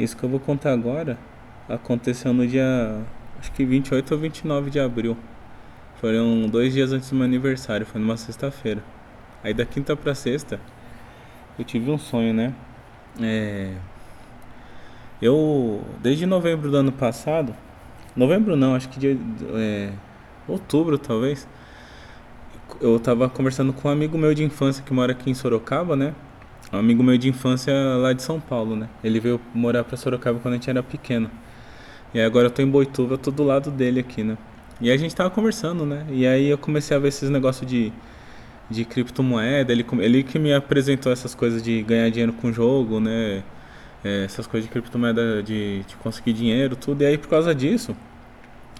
Isso que eu vou contar agora aconteceu no dia, acho que 28 ou 29 de abril. Foram dois dias antes do meu aniversário, foi numa sexta-feira. Aí da quinta pra sexta, eu tive um sonho, né? É... Eu, desde novembro do ano passado, novembro não, acho que de é, outubro talvez, eu tava conversando com um amigo meu de infância que mora aqui em Sorocaba, né? Um amigo meu de infância lá de São Paulo, né? Ele veio morar pra Sorocaba quando a gente era pequeno. E agora eu tô em Boituva, eu tô do lado dele aqui, né? E a gente tava conversando, né? E aí eu comecei a ver esses negócios de, de criptomoeda. Ele, ele que me apresentou essas coisas de ganhar dinheiro com jogo, né? É, essas coisas de criptomoeda, de, de conseguir dinheiro, tudo. E aí por causa disso,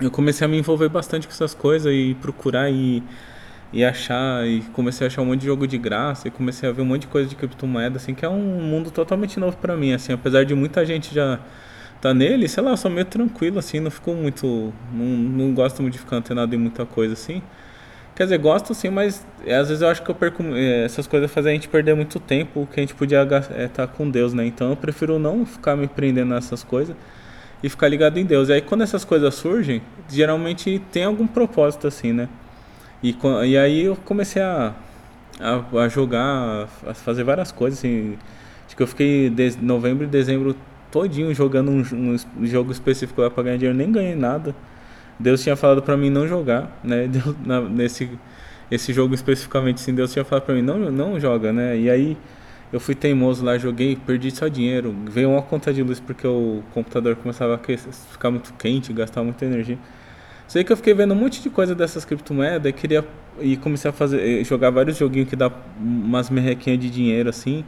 eu comecei a me envolver bastante com essas coisas e procurar e, e achar. E comecei a achar um monte de jogo de graça. E comecei a ver um monte de coisa de criptomoeda, assim, que é um mundo totalmente novo para mim, assim. Apesar de muita gente já tá nele, sei lá, eu sou meio tranquilo, assim, não fico muito. Não, não gosto muito de ficar antenado em muita coisa, assim. Quer dizer, gosto sim, mas é, às vezes eu acho que eu perco. É, essas coisas fazem a gente perder muito tempo que a gente podia estar é, tá com Deus, né? Então eu prefiro não ficar me prendendo nessas coisas e ficar ligado em Deus. E aí quando essas coisas surgem, geralmente tem algum propósito, assim, né? E, e aí eu comecei a, a, a jogar, a fazer várias coisas, assim. Acho que eu fiquei de novembro e dezembro todinho jogando um, um jogo específico lá pra ganhar dinheiro, nem ganhei nada. Deus tinha falado para mim não jogar, né? Deus, na, nesse esse jogo especificamente, sim, Deus tinha falado para mim não não joga, né? E aí eu fui teimoso lá, joguei, perdi só dinheiro. Veio uma conta de luz porque o computador começava a ficar muito quente, gastar muita energia. Sei que eu fiquei vendo um monte de coisa dessas criptomoedas e queria e comecei a fazer jogar vários joguinhos que dá umas merrequinhas de dinheiro assim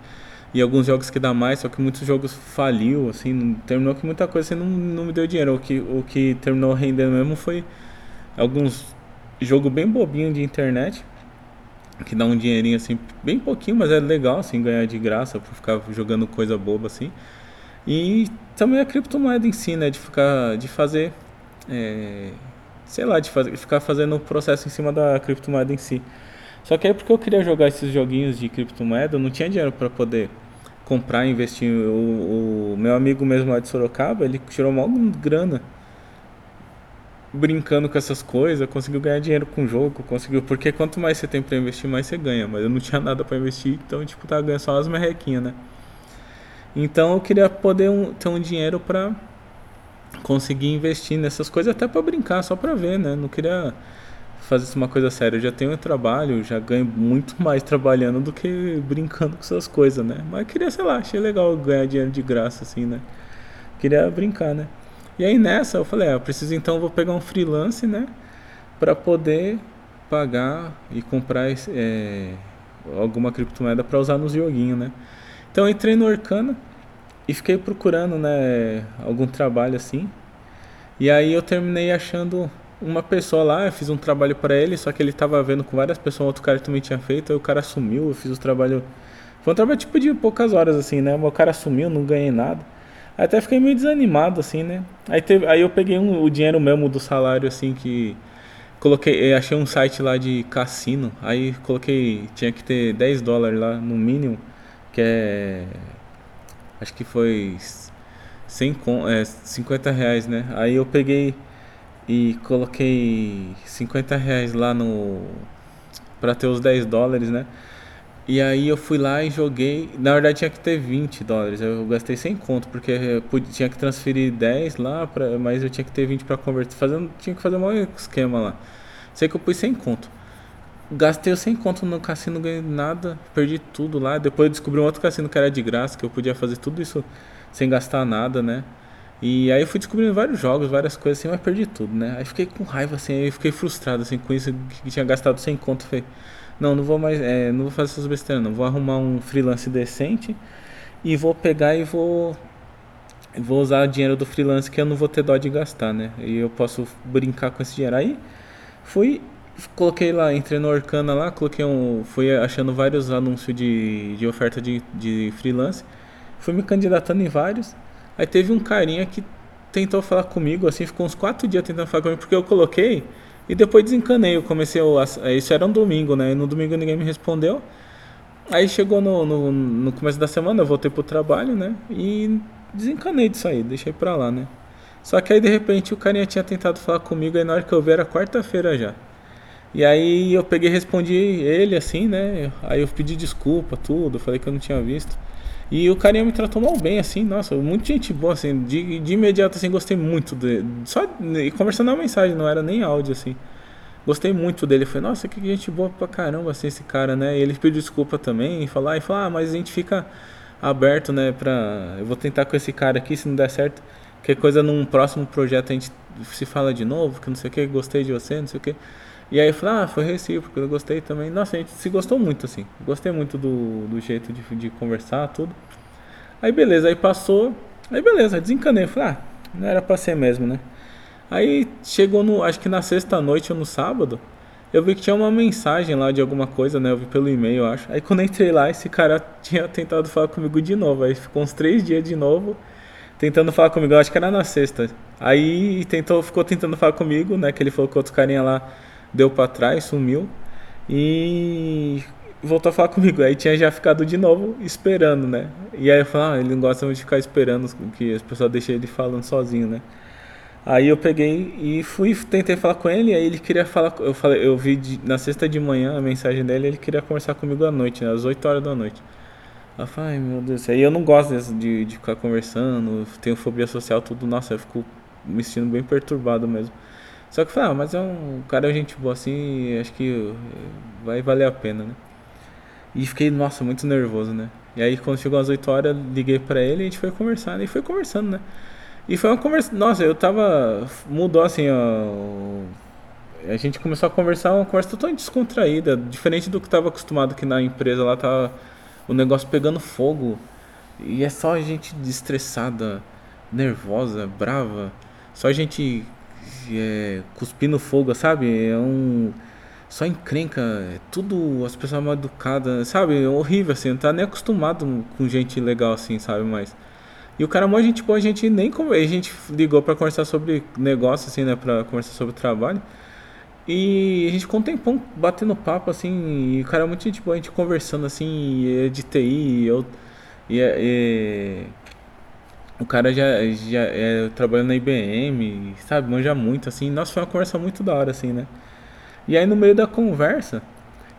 e alguns jogos que dá mais, só que muitos jogos faliu, assim, terminou que muita coisa assim, não, não me deu dinheiro. O que, o que terminou rendendo mesmo foi alguns jogo bem bobinho de internet, que dá um dinheirinho assim, bem pouquinho, mas é legal assim ganhar de graça por ficar jogando coisa boba assim. E também a criptomoeda em si, né, de ficar de fazer é, sei lá, de fazer, ficar fazendo o processo em cima da criptomoeda em si. Só que aí porque eu queria jogar esses joguinhos de criptomoeda, eu não tinha dinheiro para poder comprar, investir. O, o, meu amigo mesmo lá de Sorocaba, ele tirou uma grana brincando com essas coisas, conseguiu ganhar dinheiro com o jogo, conseguiu, porque quanto mais você tem para investir, mais você ganha, mas eu não tinha nada para investir, então tipo, tava ganhando só umas merrequinhas, né? Então eu queria poder um, ter um dinheiro para conseguir investir nessas coisas até para brincar, só para ver, né? Não queria fazer uma coisa séria. Eu já tenho um trabalho, já ganho muito mais trabalhando do que brincando com essas coisas, né? Mas queria, sei lá, achei legal ganhar dinheiro de graça, assim, né? Queria brincar, né? E aí nessa eu falei, ah, eu preciso então, vou pegar um freelance, né? Pra poder pagar e comprar é, alguma criptomoeda para usar nos joguinhos, né? Então entrei no Arcana e fiquei procurando, né, algum trabalho assim. E aí eu terminei achando uma pessoa lá, eu fiz um trabalho para ele, só que ele tava vendo com várias pessoas, outro cara também tinha feito, aí o cara sumiu, eu fiz o trabalho. Foi um trabalho tipo de poucas horas, assim, né? O cara sumiu, não ganhei nada. Aí até fiquei meio desanimado, assim, né? Aí, teve, aí eu peguei um, o dinheiro mesmo do salário, assim, que. Coloquei, achei um site lá de cassino, aí coloquei, tinha que ter 10 dólares lá no mínimo, que é. Acho que foi 100, é, 50 reais, né? Aí eu peguei e coloquei 50 reais lá no. pra ter os 10 dólares, né? E aí eu fui lá e joguei. Na verdade tinha que ter 20 dólares. Eu gastei sem conto, porque pude, tinha que transferir 10 lá, pra, mas eu tinha que ter 20 para converter. Fazendo, tinha que fazer um esquema lá. Sei que eu pus sem conto. Gastei sem conto no cassino, ganhei nada, perdi tudo lá. Depois descobri um outro cassino que era de graça, que eu podia fazer tudo isso sem gastar nada, né? E aí eu fui descobrindo vários jogos, várias coisas assim, mas perdi tudo, né? Aí fiquei com raiva, assim, aí fiquei frustrado, assim, com isso que tinha gastado sem conto. Falei, não, não vou mais, é, não vou fazer essas besteiras, não. Vou arrumar um freelance decente e vou pegar e vou vou usar o dinheiro do freelance que eu não vou ter dó de gastar, né? E eu posso brincar com esse dinheiro. Aí fui, coloquei lá, entrei no Orkana lá, coloquei um, fui achando vários anúncios de, de oferta de, de freelance, fui me candidatando em vários. Aí teve um carinha que tentou falar comigo, assim, ficou uns quatro dias tentando falar comigo, porque eu coloquei e depois desencanei. Eu comecei, a, isso era um domingo, né? E no domingo ninguém me respondeu. Aí chegou no, no, no começo da semana, eu voltei pro trabalho, né? E desencanei disso aí, deixei pra lá, né? Só que aí de repente o carinha tinha tentado falar comigo, aí na hora que eu vi era quarta-feira já. E aí eu peguei e respondi ele assim, né? Aí eu pedi desculpa, tudo, falei que eu não tinha visto. E o carinha me tratou mal bem, assim, nossa, muito gente boa, assim, de, de imediato, assim, gostei muito dele. Só conversando na mensagem, não era nem áudio, assim. Gostei muito dele. Falei, nossa, que gente boa pra caramba, assim, esse cara, né? E ele pediu desculpa também, e falar, e falar, ah, mas a gente fica aberto, né, pra. Eu vou tentar com esse cara aqui, se não der certo. Que coisa num próximo projeto a gente se fala de novo, que não sei o que, gostei de você, não sei o que. E aí eu falei, ah, foi recíproco, eu gostei também. Nossa, a gente se gostou muito, assim. Gostei muito do, do jeito de, de conversar, tudo. Aí beleza, aí passou. Aí beleza, desencanei. Falei, ah, não era pra ser mesmo, né? Aí chegou no, acho que na sexta noite ou no sábado, eu vi que tinha uma mensagem lá de alguma coisa, né? Eu vi pelo e-mail, acho. Aí quando entrei lá, esse cara tinha tentado falar comigo de novo. Aí ficou uns três dias de novo tentando falar comigo. Eu acho que era na sexta. Aí tentou, ficou tentando falar comigo, né? Que ele falou que outro carinha lá deu para trás, sumiu e voltou a falar comigo. Aí tinha já ficado de novo esperando, né? E aí eu falei, ah, ele não gosta muito de ficar esperando que as pessoas deixem ele falando sozinho, né? Aí eu peguei e fui, tentei falar com ele, aí ele queria falar, eu falei, eu vi de, na sexta de manhã a mensagem dele, ele queria conversar comigo à noite, né, às 8 horas da noite. Aí eu falei, ai meu Deus, aí eu não gosto de, de ficar conversando, tenho fobia social, tudo, nossa, eu fico me sentindo bem perturbado mesmo. Só que eu falei, ah, mas é um cara é gente boa assim, acho que vai valer a pena, né? E fiquei, nossa, muito nervoso, né? E aí quando chegou às 8 horas, liguei pra ele e a gente foi conversar, né? E foi conversando, né? E foi uma conversa, nossa, eu tava, mudou assim, ó, a gente começou a conversar, uma conversa totalmente descontraída, diferente do que tava acostumado aqui na empresa, lá tava o negócio pegando fogo, e é só gente estressada, nervosa, brava, só gente é, cuspindo fogo, sabe? É um. Só encrenca, é tudo as pessoas mal educadas, sabe? É horrível, assim, não tá nem acostumado com gente legal assim, sabe? Mas. E o cara, a gente, pô, a gente nem. A gente ligou pra conversar sobre negócio, assim, né? Pra conversar sobre trabalho. E a gente ficou um tempão batendo papo, assim, e o cara, muito gente boa, a gente conversando, assim, de TI, eu. E, e, o cara já, já é, trabalhando na IBM, sabe, manja muito, assim. Nossa, foi uma conversa muito da hora, assim, né? E aí no meio da conversa,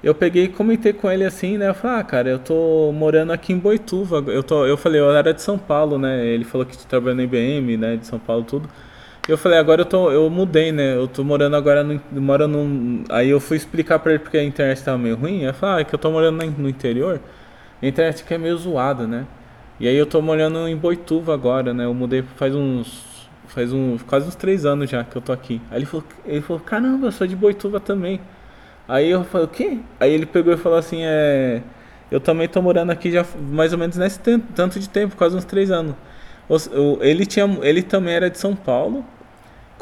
eu peguei e comentei com ele assim, né? Eu falei, ah, cara, eu tô morando aqui em Boituva. Eu, tô, eu falei, eu era de São Paulo, né? Ele falou que trabalha na IBM, né? De São Paulo, tudo. Eu falei, agora eu tô, eu mudei, né? Eu tô morando agora no, moro aí eu fui explicar para ele porque a internet tava meio ruim. Eu falei, ah, é que eu tô morando no interior. A internet aqui é meio zoada, né? E aí eu tô morando em Boituva agora, né? Eu mudei faz uns. Faz uns. quase uns três anos já que eu tô aqui. Aí ele falou, ele falou, caramba, eu sou de Boituva também. Aí eu falei, o quê? Aí ele pegou e falou assim, é. Eu também tô morando aqui já mais ou menos nesse tanto de tempo, quase uns três anos. Ele, tinha, ele também era de São Paulo,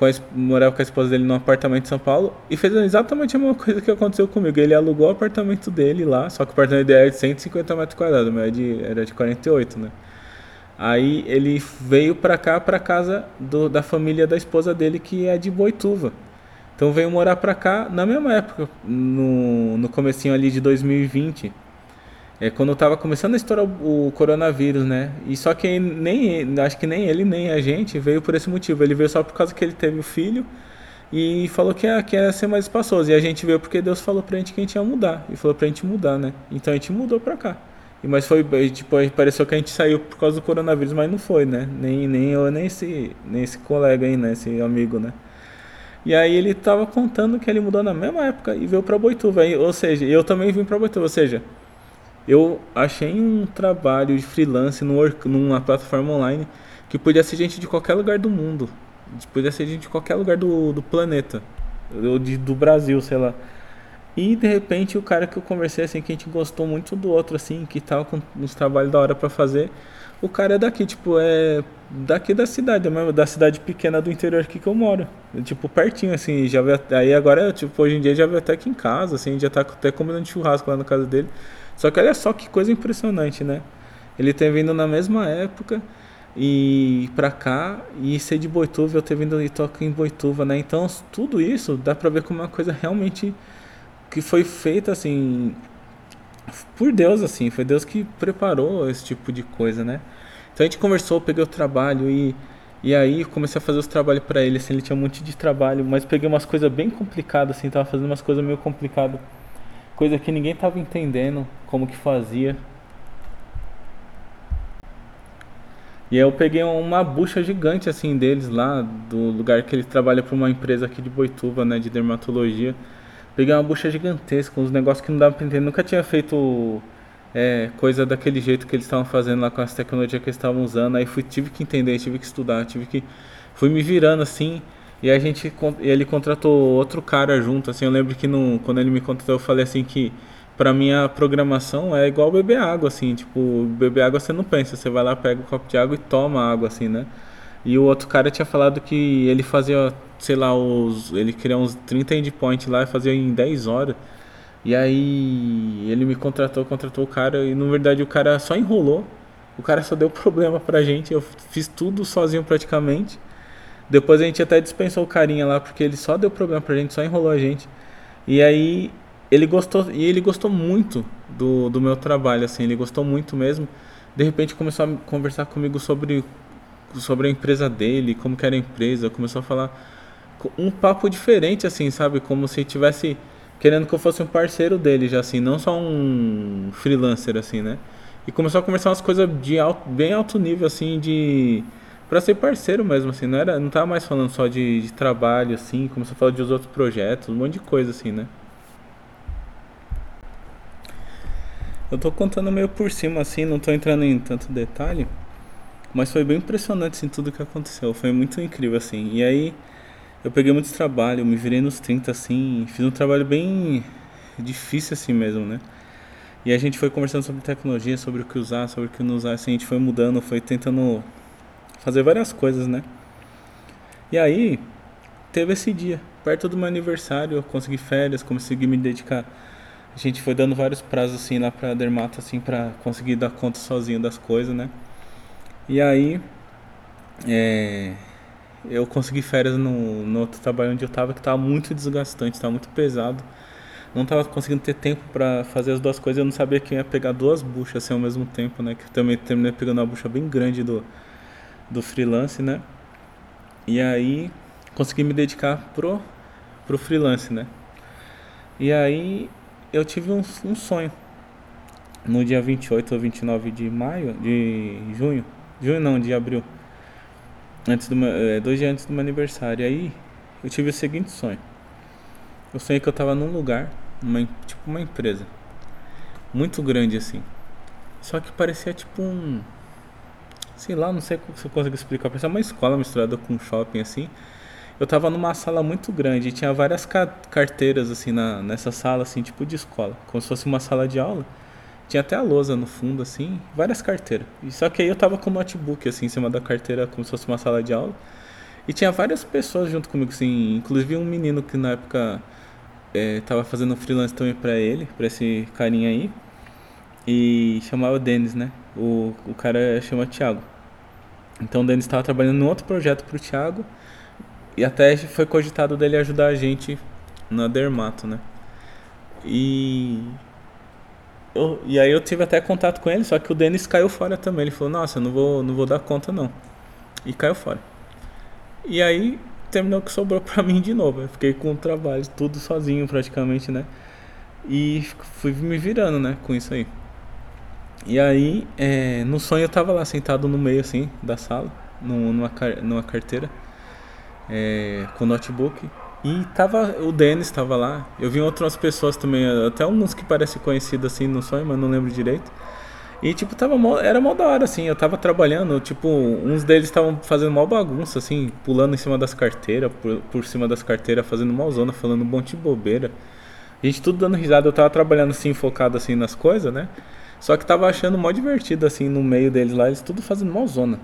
com a, morava com a esposa dele num apartamento em São Paulo e fez exatamente a mesma coisa que aconteceu comigo. Ele alugou o apartamento dele lá, só que o apartamento dele era de 150 metros quadrados, meu era de, era de 48, né? Aí ele veio pra cá, pra casa do, da família da esposa dele, que é de Boituva. Então veio morar pra cá na mesma época, no, no comecinho ali de 2020 é, quando estava começando a estourar o coronavírus, né? E só que nem acho que nem ele nem a gente veio por esse motivo. Ele veio só por causa que ele teve o filho e falou que ia, que ia ser mais espaçoso. E a gente veio porque Deus falou pra gente que a gente ia mudar. E falou pra gente mudar, né? Então a gente mudou pra cá. E, mas foi, tipo, pareceu que a gente saiu por causa do coronavírus, mas não foi, né? Nem, nem eu, nem esse, nem esse colega aí, né? Esse amigo, né? E aí ele tava contando que ele mudou na mesma época e veio pra Boituva. Ou seja, eu também vim pra Boituva. Ou seja, eu achei um trabalho de freelance numa plataforma online que podia ser gente de qualquer lugar do mundo. Podia ser gente de qualquer lugar do, do planeta. Ou de, do Brasil, sei lá. E de repente o cara que eu conversei assim, que a gente gostou muito do outro, assim, que tava com uns trabalhos da hora para fazer. O cara é daqui, tipo, é daqui da cidade, da cidade pequena do interior aqui que eu moro. Tipo, pertinho, assim, já veio, aí agora, tipo, hoje em dia já veio até aqui em casa, assim, já tá até comendo churrasco lá na casa dele. Só que olha só que coisa impressionante, né? Ele ter vindo na mesma época e pra cá e ser de Boituva, eu ter vindo e tocar em Boituva, né? Então, tudo isso dá pra ver como é uma coisa realmente que foi feita assim por Deus, assim, foi Deus que preparou esse tipo de coisa, né? Então a gente conversou, peguei o trabalho e, e aí comecei a fazer os trabalhos para ele, assim, ele tinha um monte de trabalho, mas peguei umas coisas bem complicadas, assim, tava fazendo umas coisas meio complicadas, coisa que ninguém tava entendendo como que fazia. E aí eu peguei uma bucha gigante assim deles lá, do lugar que ele trabalha para uma empresa aqui de Boituva, né, de dermatologia. Peguei uma bucha gigantesca, uns negócios que não dava pra entender. Nunca tinha feito é, coisa daquele jeito que eles estavam fazendo lá com as tecnologias que eles estavam usando. Aí fui, tive que entender, tive que estudar, tive que. Fui me virando assim. E a gente. Ele contratou outro cara junto, assim. Eu lembro que no, quando ele me contratou, eu falei assim que pra mim a programação é igual beber água, assim, tipo, beber água você não pensa, você vai lá, pega um copo de água e toma água, assim, né? E o outro cara tinha falado que ele fazia, sei lá, os. Ele queria uns 30 endpoints lá e fazia em 10 horas. E aí ele me contratou, contratou o cara e na verdade o cara só enrolou. O cara só deu problema pra gente. Eu fiz tudo sozinho praticamente. Depois a gente até dispensou o carinha lá porque ele só deu problema pra gente, só enrolou a gente. E aí ele gostou e ele gostou muito do, do meu trabalho assim ele gostou muito mesmo. De repente começou a conversar comigo sobre sobre a empresa dele como que era a empresa começou a falar um papo diferente assim sabe? Como se tivesse querendo que eu fosse um parceiro dele já assim não só um freelancer assim né? E começou a conversar umas coisas de alto, bem alto nível assim de para ser parceiro mesmo assim não era não tava mais falando só de, de trabalho assim começou a falar de outros projetos um monte de coisa assim né Eu tô contando meio por cima assim, não tô entrando em tanto detalhe, mas foi bem impressionante assim tudo que aconteceu, foi muito incrível assim. E aí eu peguei muito trabalho, me virei nos 30 assim, fiz um trabalho bem difícil assim mesmo, né? E a gente foi conversando sobre tecnologia, sobre o que usar, sobre o que não usar, assim, a gente foi mudando, foi tentando fazer várias coisas, né? E aí teve esse dia, perto do meu aniversário, eu consegui férias, consegui me dedicar a gente foi dando vários prazos assim lá pra Dermato assim para conseguir dar conta sozinho das coisas, né? E aí é, eu consegui férias no, no outro trabalho onde eu tava que tava muito desgastante, tava muito pesado. Não tava conseguindo ter tempo para fazer as duas coisas, eu não sabia que ia pegar duas buchas assim ao mesmo tempo, né? Que também terminei pegando uma bucha bem grande do do freelance, né? E aí consegui me dedicar pro pro freelance, né? E aí eu tive um, um sonho. No dia 28 ou 29 de maio, de junho, junho não, de abril, antes do meu, é, dois dias antes do meu aniversário. Aí eu tive o seguinte sonho. Eu sonhei que eu tava num lugar, uma, tipo uma empresa, muito grande assim. Só que parecia tipo um. Sei lá, não sei se eu consigo explicar. Parecia uma escola misturada com um shopping assim eu tava numa sala muito grande e tinha várias ca carteiras assim na, nessa sala assim, tipo de escola, como se fosse uma sala de aula. Tinha até a lousa no fundo assim, várias carteiras. E só que aí eu tava com o notebook assim em cima da carteira, como se fosse uma sala de aula. E tinha várias pessoas junto comigo assim, inclusive um menino que na época é, tava fazendo freelance também para ele, para esse carinha aí. E chamava o Denis, né? O, o cara chama Thiago. Então o Denis estava trabalhando em outro projeto pro Thiago e até foi cogitado dele ajudar a gente na Dermato, né? E. Eu, e aí eu tive até contato com ele, só que o Denis caiu fora também. Ele falou, nossa, eu não vou, não vou dar conta não. E caiu fora. E aí terminou que sobrou pra mim de novo. Eu fiquei com o trabalho, tudo sozinho praticamente, né? E fui me virando, né, com isso aí. E aí, é, no sonho eu tava lá sentado no meio assim da sala, numa, numa carteira é, com notebook. E tava, o Denis estava lá. Eu vi outras pessoas também, até uns que parecem conhecidos assim no sonho, mas não lembro direito. E tipo, tava mó, era mó da hora, assim, eu tava trabalhando, tipo, uns deles estavam fazendo mó bagunça, assim, pulando em cima das carteiras, por, por cima das carteiras, fazendo zona falando um monte de bobeira. A gente tudo dando risada, eu tava trabalhando assim, focado assim nas coisas, né? Só que tava achando mó divertido, assim, no meio deles lá, eles tudo fazendo zona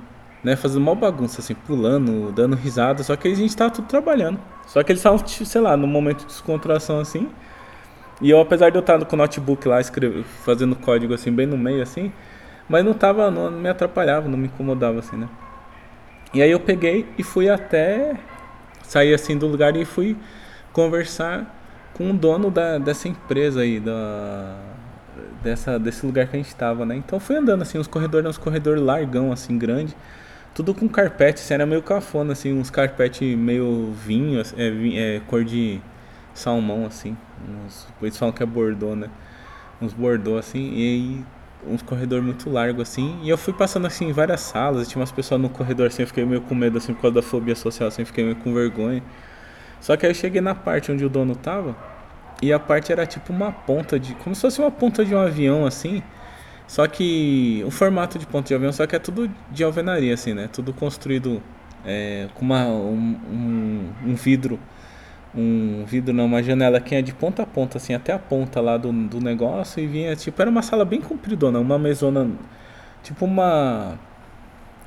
né, fazendo uma bagunça, assim, pulando, dando risada, só que a gente tava tudo trabalhando. Só que eles estavam, tipo, sei lá, no momento de descontração, assim. E eu, apesar de eu estar com o notebook lá, escrevendo, fazendo código, assim, bem no meio, assim, mas não tava, não me atrapalhava, não me incomodava, assim, né. E aí eu peguei e fui até, sair, assim, do lugar e fui conversar com o dono da, dessa empresa aí, da... dessa, desse lugar que a gente tava, né? Então fui andando assim, uns corredores, uns corredores largão, assim, grande. Tudo com carpete, assim, era meio cafona, assim, uns carpete meio vinho, assim, é, é, cor de salmão, assim. Uns, eles falam que é bordô, né? Uns bordô, assim, e aí uns corredor muito largo assim, e eu fui passando assim em várias salas, tinha umas pessoas no corredor assim, eu fiquei meio com medo assim por causa da fobia social, assim, fiquei meio com vergonha. Só que aí eu cheguei na parte onde o dono tava, e a parte era tipo uma ponta de, como se fosse uma ponta de um avião assim, só que o formato de ponta de avião, só que é tudo de alvenaria assim, né? Tudo construído é, com uma, um, um, um vidro um vidro, não, uma janela que ia de ponta a ponta, assim, até a ponta lá do, do negócio e vinha, tipo, era uma sala bem compridona, uma mesona, tipo uma.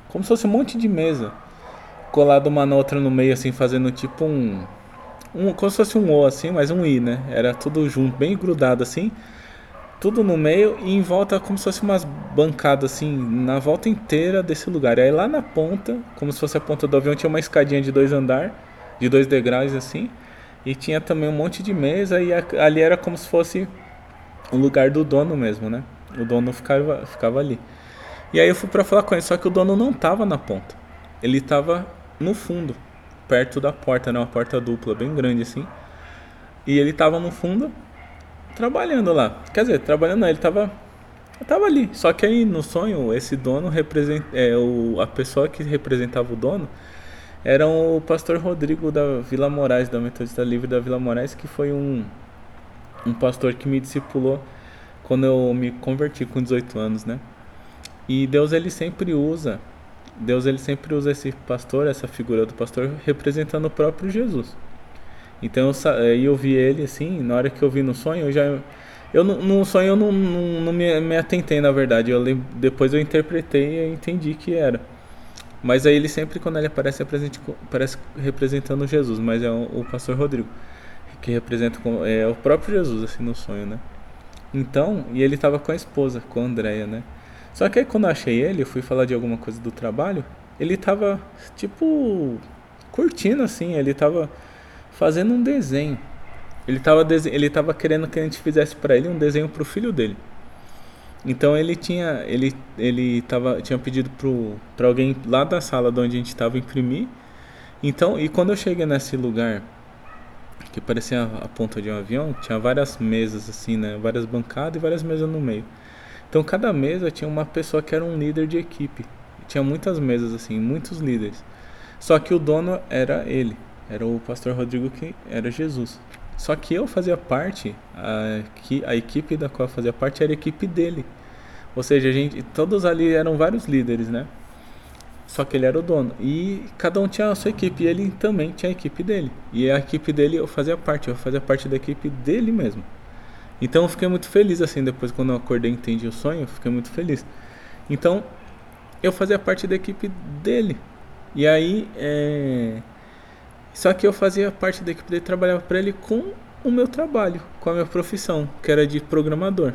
Como se fosse um monte de mesa colado uma na outra no meio, assim, fazendo tipo um. Um como se fosse um O, assim, mas um I, né? Era tudo junto, bem grudado, assim. Tudo no meio e em volta como se fosse umas bancadas, assim, na volta inteira desse lugar. E aí lá na ponta, como se fosse a ponta do avião, tinha uma escadinha de dois andar, de dois degraus, assim. E tinha também um monte de mesa e ali era como se fosse o lugar do dono mesmo, né? O dono ficava, ficava ali. E aí eu fui para falar com ele, só que o dono não tava na ponta. Ele tava no fundo, perto da porta, né? Uma porta dupla, bem grande assim. E ele tava no fundo, trabalhando lá. Quer dizer, trabalhando não, ele tava, tava ali. Só que aí no sonho, esse dono representa, é, o, a pessoa que representava o dono era o pastor Rodrigo da Vila Moraes, da Metodista Livre da Vila Moraes, que foi um, um pastor que me discipulou quando eu me converti com 18 anos, né? E Deus ele sempre usa, Deus ele sempre usa esse pastor, essa figura do pastor representando o próprio Jesus. Então eu, eu vi ele assim, na hora que eu vi no sonho, eu já eu no sonho eu não, não, não me, me, atentei na verdade, eu depois eu interpretei e entendi que era. Mas aí ele sempre, quando ele aparece, aparece representando Jesus, mas é o, o pastor Rodrigo, que representa é o próprio Jesus, assim, no sonho, né? Então, e ele tava com a esposa, com a Andrea, né? Só que aí quando eu achei ele, eu fui falar de alguma coisa do trabalho, ele tava, tipo, curtindo, assim, ele tava fazendo um desenho. Ele tava, ele tava querendo que a gente fizesse para ele um desenho pro filho dele. Então ele tinha ele ele tava tinha pedido para alguém lá da sala de onde a gente estava imprimir. Então, e quando eu cheguei nesse lugar que parecia a, a ponta de um avião, tinha várias mesas assim, né, várias bancadas e várias mesas no meio. Então, cada mesa tinha uma pessoa que era um líder de equipe. Tinha muitas mesas assim, muitos líderes. Só que o dono era ele, era o pastor Rodrigo que era Jesus. Só que eu fazia parte, a, que a equipe da qual eu fazia parte era a equipe dele. Ou seja, a gente, todos ali eram vários líderes, né? Só que ele era o dono. E cada um tinha a sua equipe. E ele também tinha a equipe dele. E a equipe dele eu fazia parte. Eu fazia parte da equipe dele mesmo. Então eu fiquei muito feliz assim. Depois, quando eu acordei e entendi o sonho, eu fiquei muito feliz. Então eu fazia parte da equipe dele. E aí é, só que eu fazia parte da equipe dele, trabalhava para ele com o meu trabalho, com a minha profissão, que era de programador.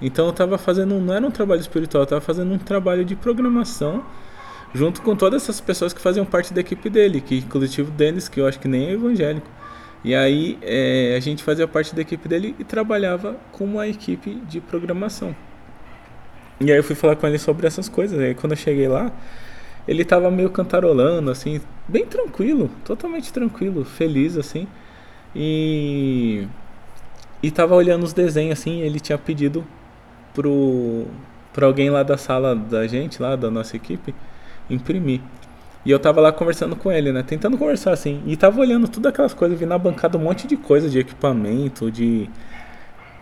Então eu estava fazendo, não era um trabalho espiritual, eu estava fazendo um trabalho de programação junto com todas essas pessoas que faziam parte da equipe dele, que inclusive o Denis, que eu acho que nem é evangélico. E aí é, a gente fazia parte da equipe dele e trabalhava com uma equipe de programação. E aí eu fui falar com ele sobre essas coisas. Aí quando eu cheguei lá, ele tava meio cantarolando, assim, bem tranquilo, totalmente tranquilo, feliz, assim. E. E tava olhando os desenhos, assim, ele tinha pedido pro. pra alguém lá da sala da gente, lá da nossa equipe, imprimir. E eu tava lá conversando com ele, né? Tentando conversar assim. E tava olhando tudo aquelas coisas, vi na bancada um monte de coisa, de equipamento, de.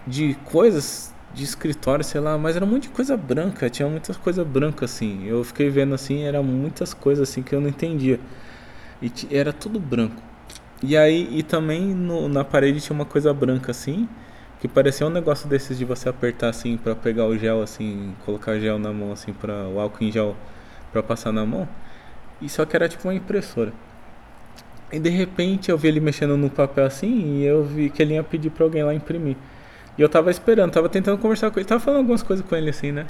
de coisas de escritório, sei lá, mas era um monte de coisa branca, tinha muitas coisas brancas assim. Eu fiquei vendo assim, era muitas coisas assim que eu não entendia. E era tudo branco. E aí, e também no, na parede tinha uma coisa branca assim, que parecia um negócio desses de você apertar assim para pegar o gel assim, colocar gel na mão assim para o álcool em gel para passar na mão. E só que era tipo uma impressora. E de repente eu vi ele mexendo no papel assim e eu vi que ele ia pedir para alguém lá imprimir. E eu tava esperando, tava tentando conversar com ele, tava falando algumas coisas com ele assim, né?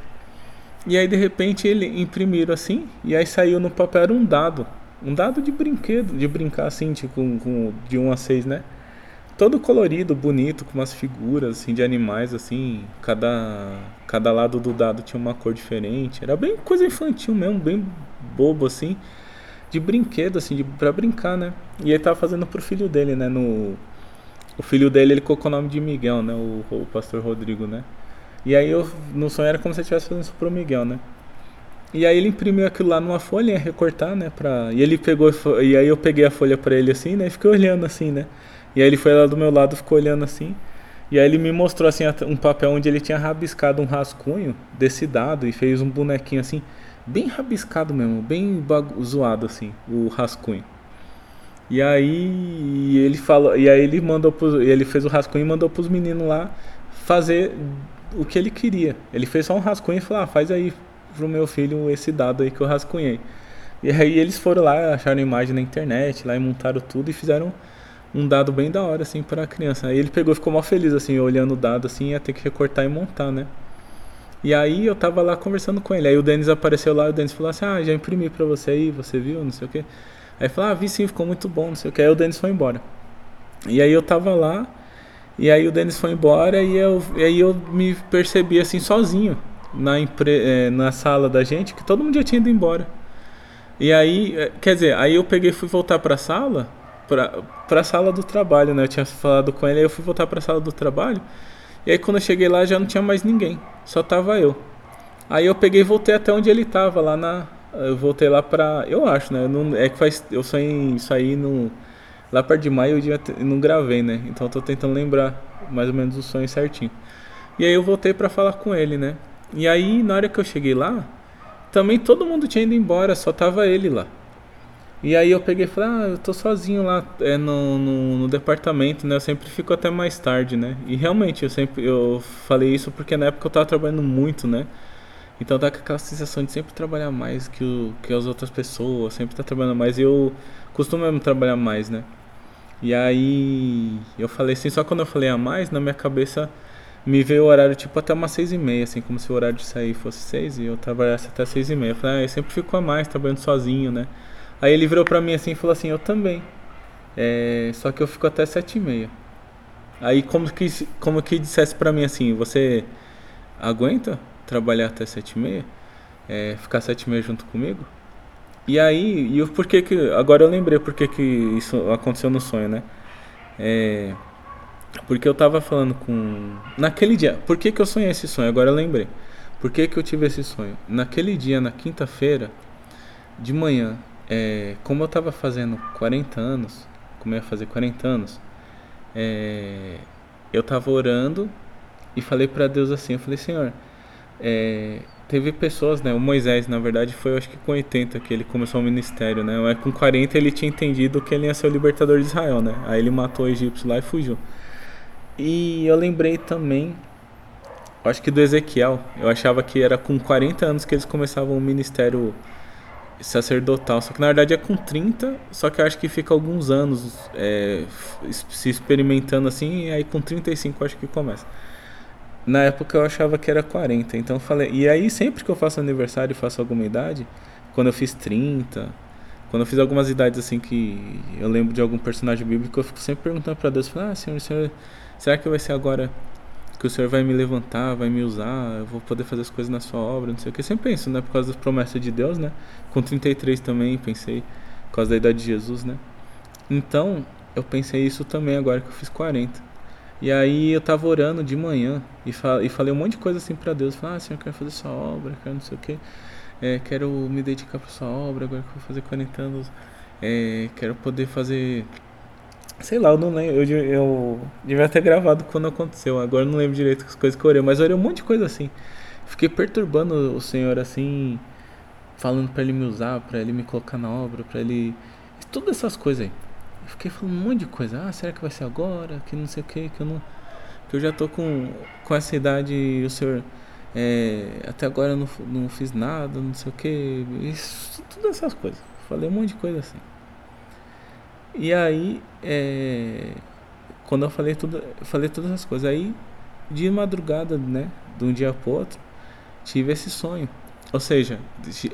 E aí de repente ele imprimiram assim, e aí saiu no papel era um dado. Um dado de brinquedo, de brincar assim, tipo, com, com, de 1 a 6, né? todo colorido, bonito, com umas figuras assim de animais assim, cada cada lado do dado tinha uma cor diferente. Era bem coisa infantil mesmo, bem bobo assim, de brinquedo assim, de para brincar, né? E ele tava fazendo pro filho dele, né, no o filho dele ele colocou o nome de Miguel, né, o, o pastor Rodrigo, né? E aí eu no sonho era como se eu estivesse fazendo isso pro Miguel, né? E aí ele imprimiu aquilo lá numa folha, recortar, né, pra... E ele pegou e aí eu peguei a folha para ele assim, né, e fiquei olhando assim, né? E aí ele foi lá do meu lado, ficou olhando assim. E aí ele me mostrou assim um papel onde ele tinha rabiscado um rascunho desse dado e fez um bonequinho assim, bem rabiscado mesmo, bem zoado assim, o rascunho. E aí ele falou, e aí ele mandou pros, ele fez o rascunho e mandou pros meninos lá fazer o que ele queria. Ele fez só um rascunho e falou: ah, "Faz aí pro meu filho esse dado aí que eu rascunhei". E aí eles foram lá, acharam imagem na internet, lá e montaram tudo e fizeram um dado bem da hora, assim, pra criança. Aí ele pegou ficou mal feliz, assim, olhando o dado, assim, ia ter que recortar e montar, né? E aí eu tava lá conversando com ele. Aí o Denis apareceu lá e o Denis falou assim: Ah, já imprimi pra você aí, você viu? Não sei o quê. Aí falou: Ah, vi sim, ficou muito bom, não sei o quê. Aí o Denis foi embora. E aí eu tava lá, e aí o Denis foi embora e, eu, e aí eu me percebi assim sozinho na, é, na sala da gente, que todo mundo já tinha ido embora. E aí, eh, quer dizer, aí eu peguei fui voltar pra sala para a sala do trabalho, né? Eu tinha falado com ele, aí eu fui voltar para a sala do trabalho. E aí quando eu cheguei lá já não tinha mais ninguém, só tava eu. Aí eu peguei e voltei até onde ele tava, lá na eu voltei lá pra. Eu acho, né? Eu não, é que faz. Eu saí, saí no. Lá perto de maio eu não gravei, né? Então eu tô tentando lembrar mais ou menos o sonho certinho. E aí eu voltei para falar com ele, né? E aí na hora que eu cheguei lá, também todo mundo tinha ido embora, só tava ele lá. E aí eu peguei e falei, ah, eu tô sozinho lá é, no, no, no, departamento, né? Eu sempre fico até mais tarde, né? E realmente eu sempre eu falei isso porque na época eu tava trabalhando muito, né? Então dá aquela sensação de sempre trabalhar mais que, o, que as outras pessoas, sempre tá trabalhando mais. E eu costumo mesmo trabalhar mais, né? E aí eu falei assim, só quando eu falei a mais, na minha cabeça me veio o horário tipo até umas seis e meia, assim, como se o horário de sair fosse seis e eu trabalhasse até seis e meia. Eu falei, ah, eu sempre fico a mais trabalhando sozinho, né? Aí ele virou pra mim assim e falou assim, eu também. É, só que eu fico até sete e meia. Aí como que, como que dissesse pra mim assim, você aguenta trabalhar até sete e meia? É, ficar sete e meia junto comigo? E aí, e o porquê que. Agora eu lembrei porque que isso aconteceu no sonho, né? É, porque eu tava falando com. Naquele dia. Por que, que eu sonhei esse sonho? Agora eu lembrei. Por que, que eu tive esse sonho? Naquele dia, na quinta-feira, de manhã, é, como eu estava fazendo 40 anos, como eu ia fazer 40 anos, é, eu estava orando e falei para Deus assim, eu falei, Senhor, é, teve pessoas, né, o Moisés, na verdade, foi acho que com 80 que ele começou o ministério, né, mas com 40 ele tinha entendido que ele ia ser o libertador de Israel, né, aí ele matou o egípcio lá e fugiu. E eu lembrei também, acho que do Ezequiel, eu achava que era com 40 anos que eles começavam o ministério sacerdotal. Só que na verdade é com 30, só que acho que fica alguns anos é, se experimentando assim, e aí com 35 eu acho que começa. Na época eu achava que era 40, então eu falei. E aí sempre que eu faço aniversário e faço alguma idade, quando eu fiz 30, quando eu fiz algumas idades assim que eu lembro de algum personagem bíblico, eu fico sempre perguntando para Deus, ah, senhor, senhor, será que vai ser agora que o Senhor vai me levantar, vai me usar, eu vou poder fazer as coisas na sua obra, não sei o que. Eu sempre penso, né? Por causa das promessas de Deus, né? Com 33 também pensei, por causa da idade de Jesus, né? Então, eu pensei isso também agora que eu fiz 40. E aí eu tava orando de manhã e, e falei um monte de coisa assim para Deus. Falei, ah, Senhor, eu quero fazer sua obra, quero não sei o que. É, quero me dedicar para sua obra agora que eu vou fazer 40 anos. É, quero poder fazer Sei lá, eu não lembro. Eu, eu devia ter gravado quando aconteceu. Agora eu não lembro direito as coisas que eu orei, mas eu orei um monte de coisa assim. Fiquei perturbando o Senhor assim, falando para ele me usar, para ele me colocar na obra, para ele. Todas essas coisas aí. Eu fiquei falando um monte de coisa. Ah, será que vai ser agora? Que não sei o que, que eu não. Que eu já tô com, com essa idade e o Senhor. É, até agora eu não, não fiz nada, não sei o que. Isso, todas essas coisas. Falei um monte de coisa assim. E aí, é, quando eu falei tudo, eu falei todas as coisas, aí de madrugada, né, de um dia pro outro, tive esse sonho. Ou seja,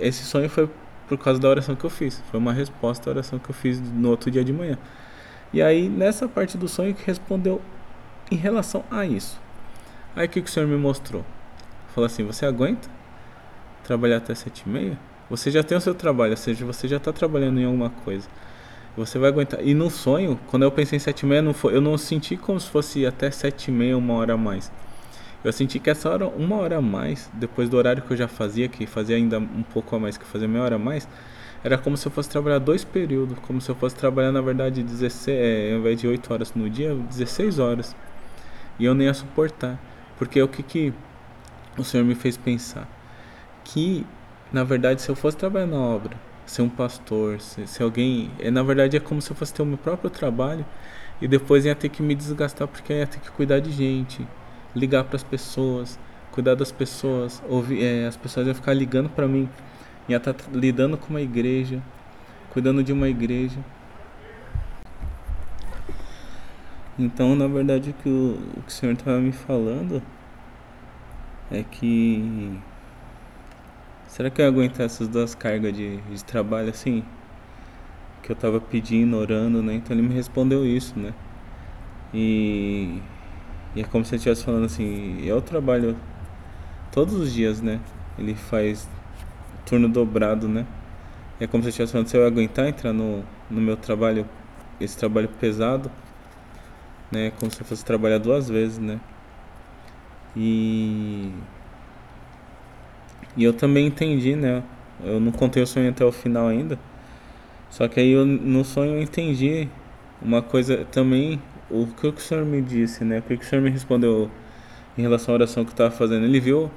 esse sonho foi por causa da oração que eu fiz. Foi uma resposta à oração que eu fiz no outro dia de manhã. E aí, nessa parte do sonho, que respondeu em relação a isso. Aí, o que, que o Senhor me mostrou? Falou assim: Você aguenta trabalhar até sete e meia? Você já tem o seu trabalho, ou seja, você já está trabalhando em alguma coisa. Você vai aguentar. E no sonho, quando eu pensei em sete e meia, não eu não senti como se fosse até sete e meia, uma hora a mais. Eu senti que essa hora, uma hora a mais, depois do horário que eu já fazia, que fazia ainda um pouco a mais, que fazia meia hora a mais, era como se eu fosse trabalhar dois períodos, como se eu fosse trabalhar, na verdade, 16, é, ao invés de 8 horas no dia, 16 horas. E eu nem ia suportar. Porque o que, que o Senhor me fez pensar? Que, na verdade, se eu fosse trabalhar na obra, ser um pastor, ser alguém. É, na verdade, é como se eu fosse ter o meu próprio trabalho e depois ia ter que me desgastar porque ia ter que cuidar de gente, ligar para as pessoas, cuidar das pessoas, ouvir, é, as pessoas iam ficar ligando para mim, ia estar tá lidando com uma igreja, cuidando de uma igreja. Então, na verdade, o que o, o, que o Senhor estava me falando é que Será que eu ia aguentar essas duas cargas de, de trabalho assim? Que eu tava pedindo, orando, né? Então ele me respondeu isso, né? E, e é como se ele estivesse falando assim: eu trabalho todos os dias, né? Ele faz turno dobrado, né? É como se ele estivesse falando: se eu aguentar entrar no, no meu trabalho, esse trabalho pesado, né? É como se eu fosse trabalhar duas vezes, né? E e eu também entendi, né? Eu não contei o sonho até o final ainda. Só que aí eu, no sonho eu entendi uma coisa também, o que o Senhor me disse, né? O que o Senhor me respondeu em relação à oração que eu estava fazendo. Ele viu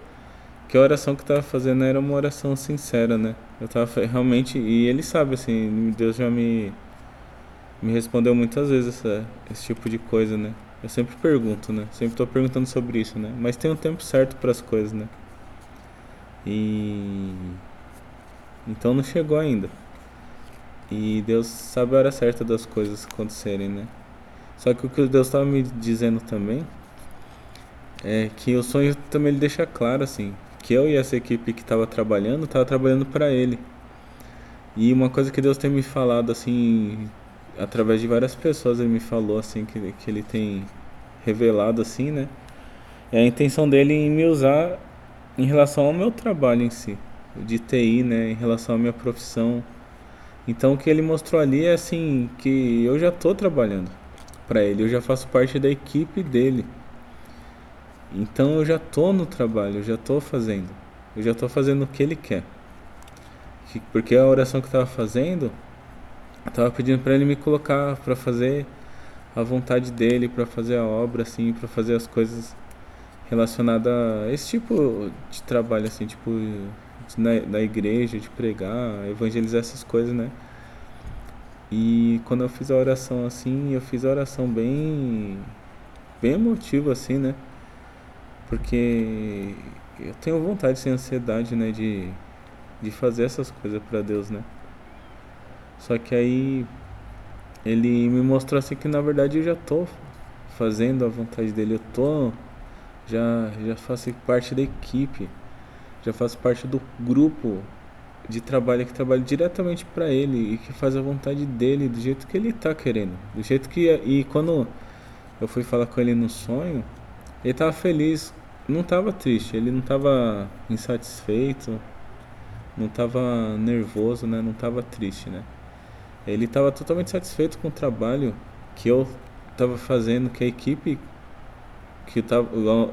que a oração que eu estava fazendo era uma oração sincera, né? Eu estava realmente, e ele sabe, assim, Deus já me, me respondeu muitas vezes essa, esse tipo de coisa, né? Eu sempre pergunto, né? Sempre estou perguntando sobre isso, né? Mas tem um tempo certo para as coisas, né? E então não chegou ainda. E Deus sabe a hora certa das coisas acontecerem, né? Só que o que Deus estava me dizendo também é que o sonho também ele deixa claro assim, que eu e essa equipe que estava trabalhando, estava trabalhando para ele. E uma coisa que Deus tem me falado assim, através de várias pessoas ele me falou assim que que ele tem revelado assim, né? É a intenção dele em me usar em relação ao meu trabalho em si, de TI, né, em relação à minha profissão. Então o que ele mostrou ali é assim que eu já estou trabalhando para ele, eu já faço parte da equipe dele. Então eu já estou no trabalho, eu já estou fazendo, eu já estou fazendo o que ele quer. Porque a oração que eu estava fazendo, eu estava pedindo para ele me colocar para fazer a vontade dele, para fazer a obra assim, para fazer as coisas relacionada a esse tipo de trabalho, assim, tipo, na, na igreja, de pregar, evangelizar essas coisas, né? E quando eu fiz a oração assim, eu fiz a oração bem, bem emotiva, assim, né? Porque eu tenho vontade, sem ansiedade, né? De, de fazer essas coisas para Deus, né? Só que aí ele me mostrou assim que na verdade eu já tô fazendo a vontade dele, eu tô já, já faço parte da equipe, já faço parte do grupo de trabalho que trabalha diretamente para ele e que faz a vontade dele do jeito que ele tá querendo, do jeito que e quando eu fui falar com ele no sonho, ele tava feliz, não tava triste, ele não tava insatisfeito, não tava nervoso, né? Não tava triste, né? Ele tava totalmente satisfeito com o trabalho que eu tava fazendo, que a equipe que tava,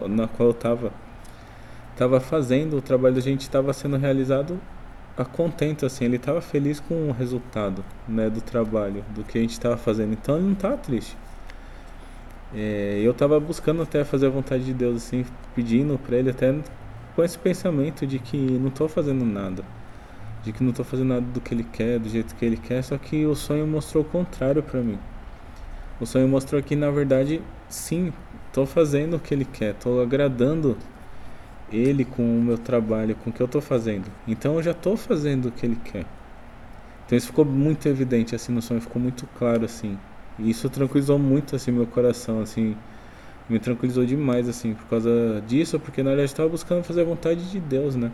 na qual eu estava tava fazendo, o trabalho da gente estava sendo realizado a contento, assim, ele estava feliz com o resultado né, do trabalho, do que a gente estava fazendo, então ele não estava triste. É, eu estava buscando até fazer a vontade de Deus, assim, pedindo para ele até com esse pensamento de que não estou fazendo nada, de que não estou fazendo nada do que ele quer, do jeito que ele quer, só que o sonho mostrou o contrário para mim. O sonho mostrou que na verdade, sim, estou fazendo o que ele quer, estou agradando ele com o meu trabalho, com o que eu estou fazendo. Então eu já estou fazendo o que ele quer. Então isso ficou muito evidente assim no sonho, ficou muito claro assim. E isso tranquilizou muito assim meu coração, assim, me tranquilizou demais assim por causa disso, porque na verdade estava buscando fazer a vontade de Deus, né?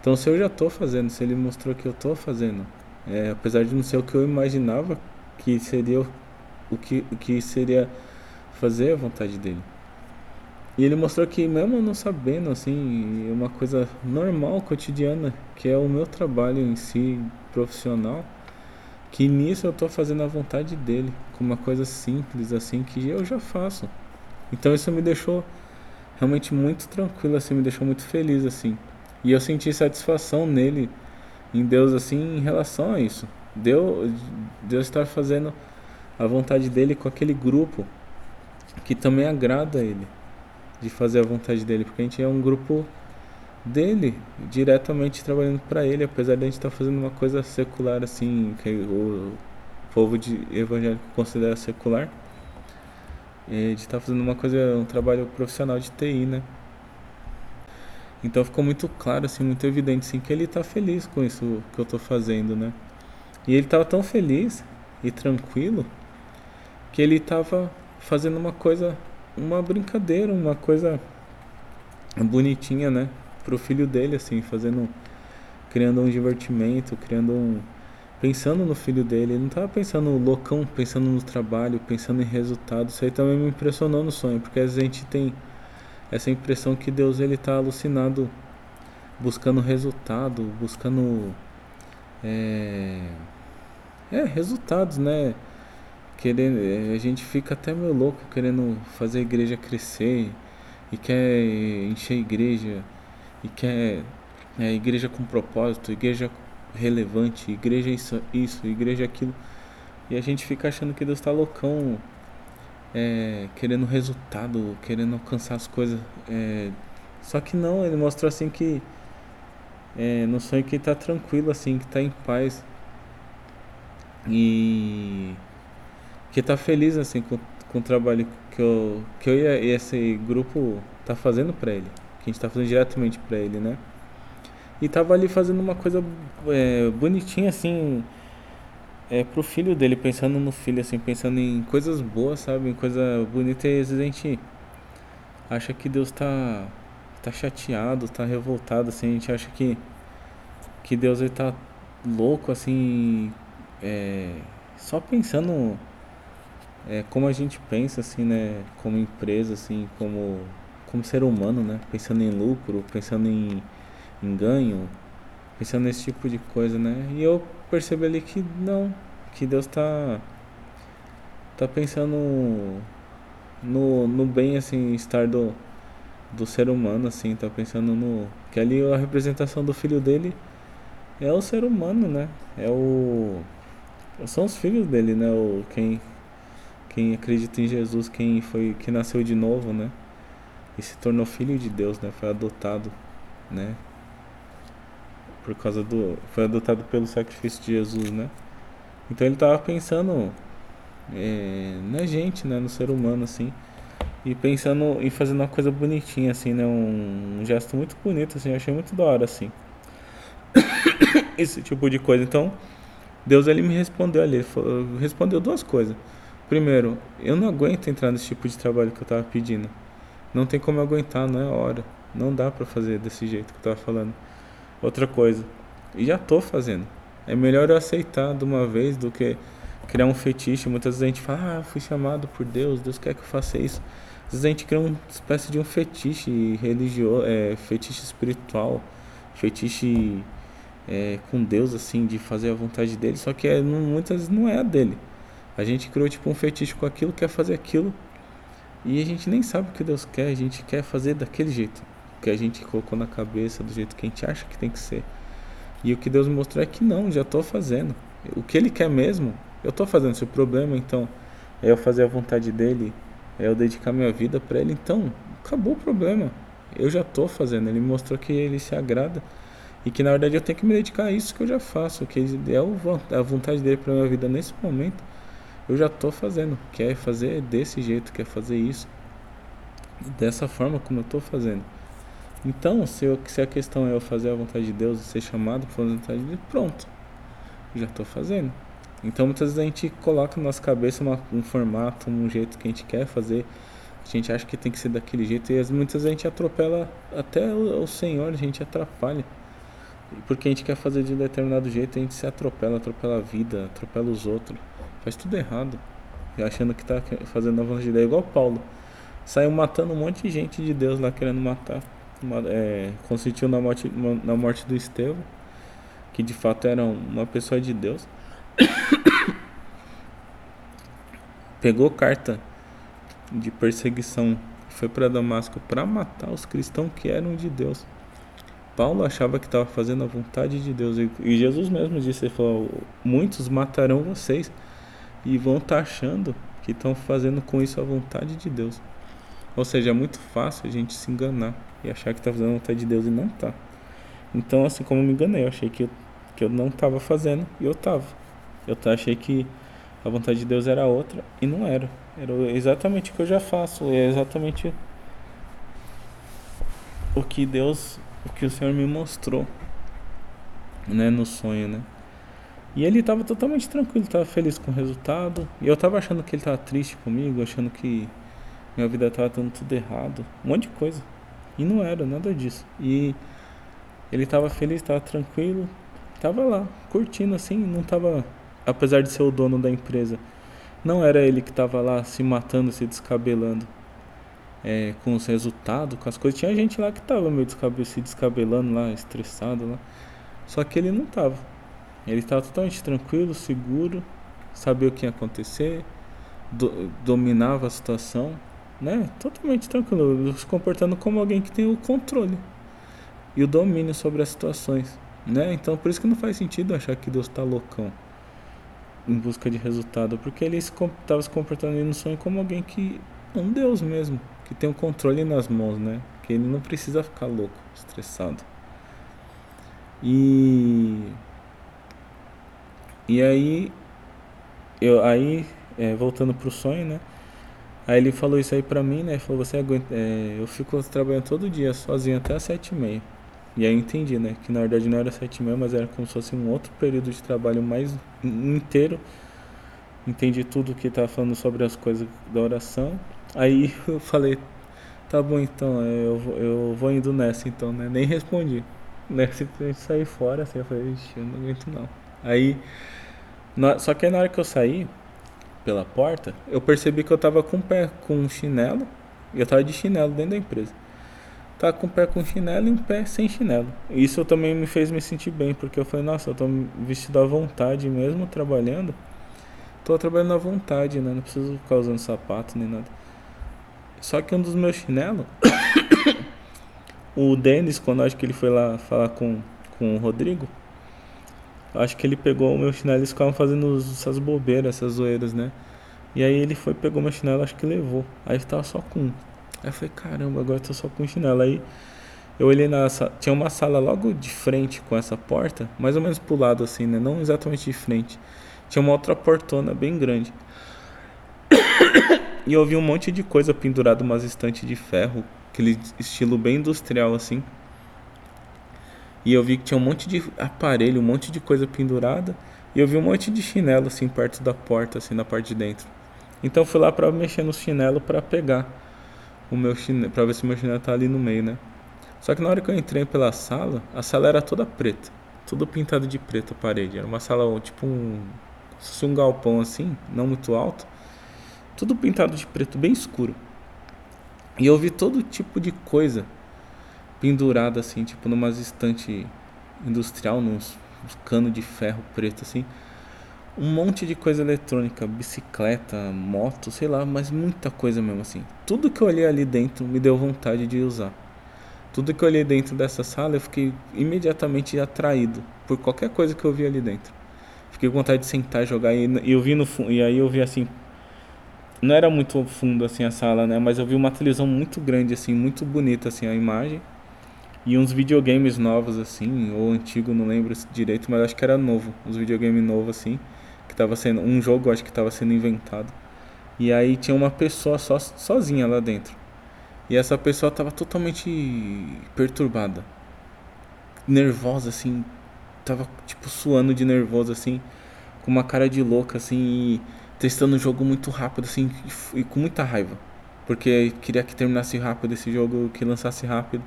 Então se eu já estou fazendo, se ele mostrou que eu estou fazendo, é, apesar de não ser o que eu imaginava que seria o que, o que seria fazer a vontade dele. E ele mostrou que mesmo não sabendo, assim, uma coisa normal, cotidiana, que é o meu trabalho em si, profissional, que nisso eu estou fazendo a vontade dele, com uma coisa simples, assim, que eu já faço. Então isso me deixou realmente muito tranquilo, assim, me deixou muito feliz, assim. E eu senti satisfação nele, em Deus, assim, em relação a isso. Deus, Deus está fazendo a vontade dele com aquele grupo que também agrada a ele de fazer a vontade dele, porque a gente é um grupo dele, diretamente trabalhando para ele, apesar de a gente estar tá fazendo uma coisa secular assim, que o povo de evangélico considera secular. E de estar tá fazendo uma coisa, um trabalho profissional de TI, né? Então ficou muito claro, assim, muito evidente, assim, que ele está feliz com isso que eu estou fazendo, né? E ele estava tão feliz e tranquilo que ele estava fazendo uma coisa uma brincadeira, uma coisa bonitinha, né? Pro filho dele, assim, fazendo. Criando um divertimento, criando um. Pensando no filho dele. Ele não tava pensando loucão, pensando no trabalho, pensando em resultado. Isso aí também me impressionou no sonho, porque a gente tem essa impressão que Deus ele tá alucinado buscando resultado, buscando. É, é resultados, né? Querendo, eh, a gente fica até meio louco querendo fazer a igreja crescer e quer encher a igreja e quer é, igreja com propósito, igreja relevante, igreja isso, isso, igreja aquilo. E a gente fica achando que Deus está loucão, é, querendo resultado, querendo alcançar as coisas. É, só que não, ele mostrou assim que é, no sonho que está tranquilo, assim, que está em paz. E que tá feliz assim com, com o trabalho que eu, que eu e esse grupo tá fazendo para ele, que a gente tá fazendo diretamente para ele, né? E tava ali fazendo uma coisa é, bonitinha assim, é, pro filho dele, pensando no filho, assim, pensando em coisas boas, sabe? Em coisa bonita e às vezes a gente acha que Deus tá, tá chateado, tá revoltado, assim, a gente acha que, que Deus ele tá louco, assim, é, só pensando é, como a gente pensa assim, né, como empresa, assim, como, como ser humano, né, pensando em lucro, pensando em, em ganho, pensando nesse tipo de coisa, né, e eu percebi ali que não, que Deus tá, tá pensando no, no bem, assim, estar do, do ser humano, assim, tá pensando no, que ali a representação do filho dele é o ser humano, né, é o, são os filhos dele, né, o, quem quem acredita em Jesus, quem foi que nasceu de novo, né? E se tornou filho de Deus, né? Foi adotado, né? Por causa do foi adotado pelo sacrifício de Jesus, né? Então ele estava pensando é, na gente, né, no ser humano assim, e pensando em fazer uma coisa bonitinha assim, né, um, um gesto muito bonito assim, eu achei muito da hora assim. Esse tipo de coisa. Então, Deus ele me respondeu ali, respondeu duas coisas. Primeiro, eu não aguento entrar nesse tipo de trabalho que eu tava pedindo. Não tem como eu aguentar, não é hora. Não dá para fazer desse jeito que eu tava falando. Outra coisa, e já tô fazendo. É melhor eu aceitar de uma vez do que criar um fetiche. Muitas vezes a gente fala, ah, fui chamado por Deus, Deus quer que eu faça isso. Às vezes a gente cria uma espécie de um fetiche religioso, é, fetiche espiritual, fetiche é, com Deus, assim, de fazer a vontade dele, só que é, muitas vezes não é a dele. A gente criou tipo um fetiche com aquilo, quer fazer aquilo. E a gente nem sabe o que Deus quer, a gente quer fazer daquele jeito. Que a gente colocou na cabeça, do jeito que a gente acha que tem que ser. E o que Deus me mostrou é que não, já estou fazendo. O que Ele quer mesmo, eu estou fazendo. Se o problema então é eu fazer a vontade dele, é eu dedicar minha vida para Ele, então acabou o problema. Eu já estou fazendo. Ele me mostrou que Ele se agrada e que na verdade eu tenho que me dedicar a isso que eu já faço, que é a vontade dele para minha vida nesse momento eu já estou fazendo. Quer fazer desse jeito, quer fazer isso. Dessa forma como eu estou fazendo. Então, se, eu, se a questão é eu fazer a vontade de Deus ser chamado para fazer a vontade de Deus, pronto. Já estou fazendo. Então, muitas vezes a gente coloca na nossa cabeça uma, um formato, um jeito que a gente quer fazer. A gente acha que tem que ser daquele jeito e muitas vezes a gente atropela até o Senhor, a gente atrapalha. Porque a gente quer fazer de um determinado jeito, a gente se atropela, atropela a vida, atropela os outros. Faz tudo errado. achando que tá fazendo a vontade dele, igual Paulo. Saiu matando um monte de gente de Deus lá querendo matar. É, consentiu na morte, na morte do Estevão, que de fato era uma pessoa de Deus. Pegou carta de perseguição, foi para Damasco para matar os cristãos que eram de Deus. Paulo achava que estava fazendo a vontade de Deus. E Jesus mesmo disse: ele falou, Muitos matarão vocês e vão estar tá achando que estão fazendo com isso a vontade de Deus. Ou seja, é muito fácil a gente se enganar e achar que está fazendo a vontade de Deus e não está. Então, assim como eu me enganei, eu achei que eu, que eu não estava fazendo e eu estava. Eu achei que a vontade de Deus era outra e não era. Era exatamente o que eu já faço, é exatamente o que Deus o que o Senhor me mostrou, né, no sonho, né? E ele estava totalmente tranquilo, estava feliz com o resultado. E eu estava achando que ele estava triste comigo, achando que minha vida estava dando tudo errado, um monte de coisa. E não era nada disso. E ele estava feliz, estava tranquilo, estava lá, curtindo assim, não estava, apesar de ser o dono da empresa, não era ele que estava lá se matando, se descabelando é, com os resultados, com as coisas. Tinha gente lá que tava meio descabe se descabelando lá, estressado lá. Só que ele não tava. Ele estava totalmente tranquilo, seguro, sabia o que ia acontecer, do, dominava a situação, né? Totalmente tranquilo, se comportando como alguém que tem o controle e o domínio sobre as situações, né? Então por isso que não faz sentido achar que Deus está loucão em busca de resultado, porque ele estava se, se comportando no sonho como alguém que um Deus mesmo, que tem o controle nas mãos, né? Que ele não precisa ficar louco, estressado. E e aí eu aí é, voltando pro sonho, né? Aí ele falou isso aí pra mim, né? Ele falou, você aguenta, é, eu fico trabalhando todo dia sozinho até as sete e meia. E aí eu entendi, né? Que na verdade não era sete e meia, mas era como se fosse um outro período de trabalho mais inteiro. Entendi tudo que estava falando sobre as coisas da oração. Aí eu falei, tá bom então, é, eu, eu vou indo nessa então, né? Nem respondi. Né? Simplesmente saí fora, assim, eu falei, eu não aguento não. Aí, na, só que aí na hora que eu saí pela porta, eu percebi que eu tava com o pé com chinelo, e eu tava de chinelo dentro da empresa. Tava com o pé com chinelo e um pé sem chinelo. Isso também me fez me sentir bem, porque eu falei, nossa, eu tô vestido à vontade mesmo trabalhando. Tô trabalhando à vontade, né? Não preciso ficar usando sapato nem nada. Só que um dos meus chinelos, o Denis, quando acho que ele foi lá falar com, com o Rodrigo, acho que ele pegou o meu chinelo e eles ficavam fazendo essas bobeiras, essas zoeiras, né? E aí ele foi, pegou meu chinelo, acho que levou. Aí eu tava só com um. Aí eu falei, caramba, agora eu tô só com um chinelo. Aí eu olhei na sala, tinha uma sala logo de frente com essa porta, mais ou menos pro lado assim, né? Não exatamente de frente. Tinha uma outra portona bem grande. E eu vi um monte de coisa pendurada umas estantes de ferro, aquele estilo bem industrial assim. E eu vi que tinha um monte de aparelho, um monte de coisa pendurada. E eu vi um monte de chinelo assim perto da porta, assim na parte de dentro. Então eu fui lá para mexer no chinelo para pegar o meu chinelo, para ver se o meu chinelo tá ali no meio, né? Só que na hora que eu entrei pela sala, a sala era toda preta, tudo pintado de preto a parede. Era uma sala tipo um, um galpão assim, não muito alto tudo pintado de preto, bem escuro. E eu vi todo tipo de coisa pendurada assim, tipo numa estante industrial, nos cano de ferro preto assim. Um monte de coisa eletrônica, bicicleta, moto, sei lá, mas muita coisa mesmo assim. Tudo que eu olhei ali dentro me deu vontade de usar. Tudo que eu olhei dentro dessa sala, eu fiquei imediatamente atraído por qualquer coisa que eu vi ali dentro. Fiquei com vontade de sentar e jogar e, e eu vi no e aí eu vi assim, não era muito fundo assim a sala, né? Mas eu vi uma televisão muito grande, assim, muito bonita assim a imagem. E uns videogames novos, assim, ou antigo, não lembro direito, mas acho que era novo. Uns videogames novos, assim, que tava sendo. Um jogo acho que estava sendo inventado. E aí tinha uma pessoa só, sozinha lá dentro. E essa pessoa tava totalmente perturbada. Nervosa, assim. Tava tipo suando de nervoso, assim. Com uma cara de louca, assim. E testando o jogo muito rápido, assim, e, e com muita raiva. Porque queria que terminasse rápido esse jogo, que lançasse rápido.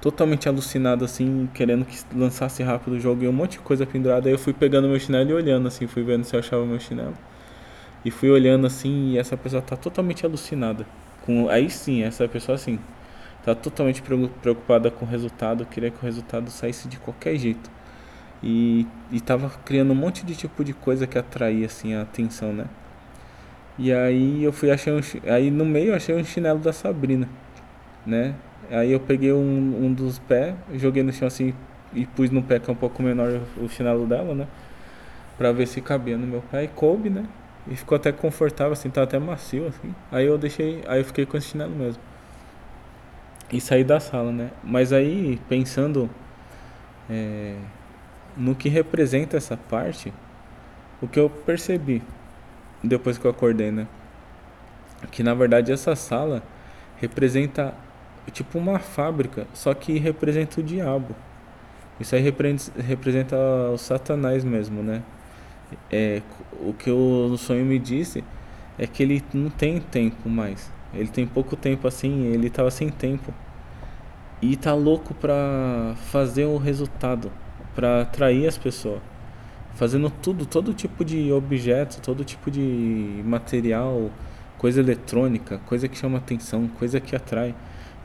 Totalmente alucinado, assim, querendo que lançasse rápido o jogo e um monte de coisa pendurada. Aí eu fui pegando meu chinelo e olhando, assim, fui vendo se eu achava meu chinelo. E fui olhando assim e essa pessoa tá totalmente alucinada. Com, aí sim, essa pessoa assim, tá totalmente preocupada com o resultado, queria que o resultado saísse de qualquer jeito. E, e tava criando um monte de tipo de coisa que atraía assim a atenção, né? E aí eu fui achar um, aí no meio eu achei um chinelo da Sabrina, né? Aí eu peguei um, um dos pés, joguei no chão assim e pus no pé que é um pouco menor o chinelo dela, né? Pra ver se cabia no meu pé e coube, né? E ficou até confortável, assim, tá até macio, assim. Aí eu deixei, aí eu fiquei com esse chinelo mesmo. E saí da sala, né? Mas aí, pensando é, no que representa essa parte, o que eu percebi depois que eu acordei, né? Que na verdade essa sala representa tipo uma fábrica, só que representa o diabo. Isso aí representa o Satanás mesmo, né? É, o que o sonho me disse é que ele não tem tempo mais. Ele tem pouco tempo assim, ele tava sem tempo. E tá louco pra fazer o resultado, pra atrair as pessoas. Fazendo tudo, todo tipo de objeto, todo tipo de material, coisa eletrônica, coisa que chama atenção, coisa que atrai.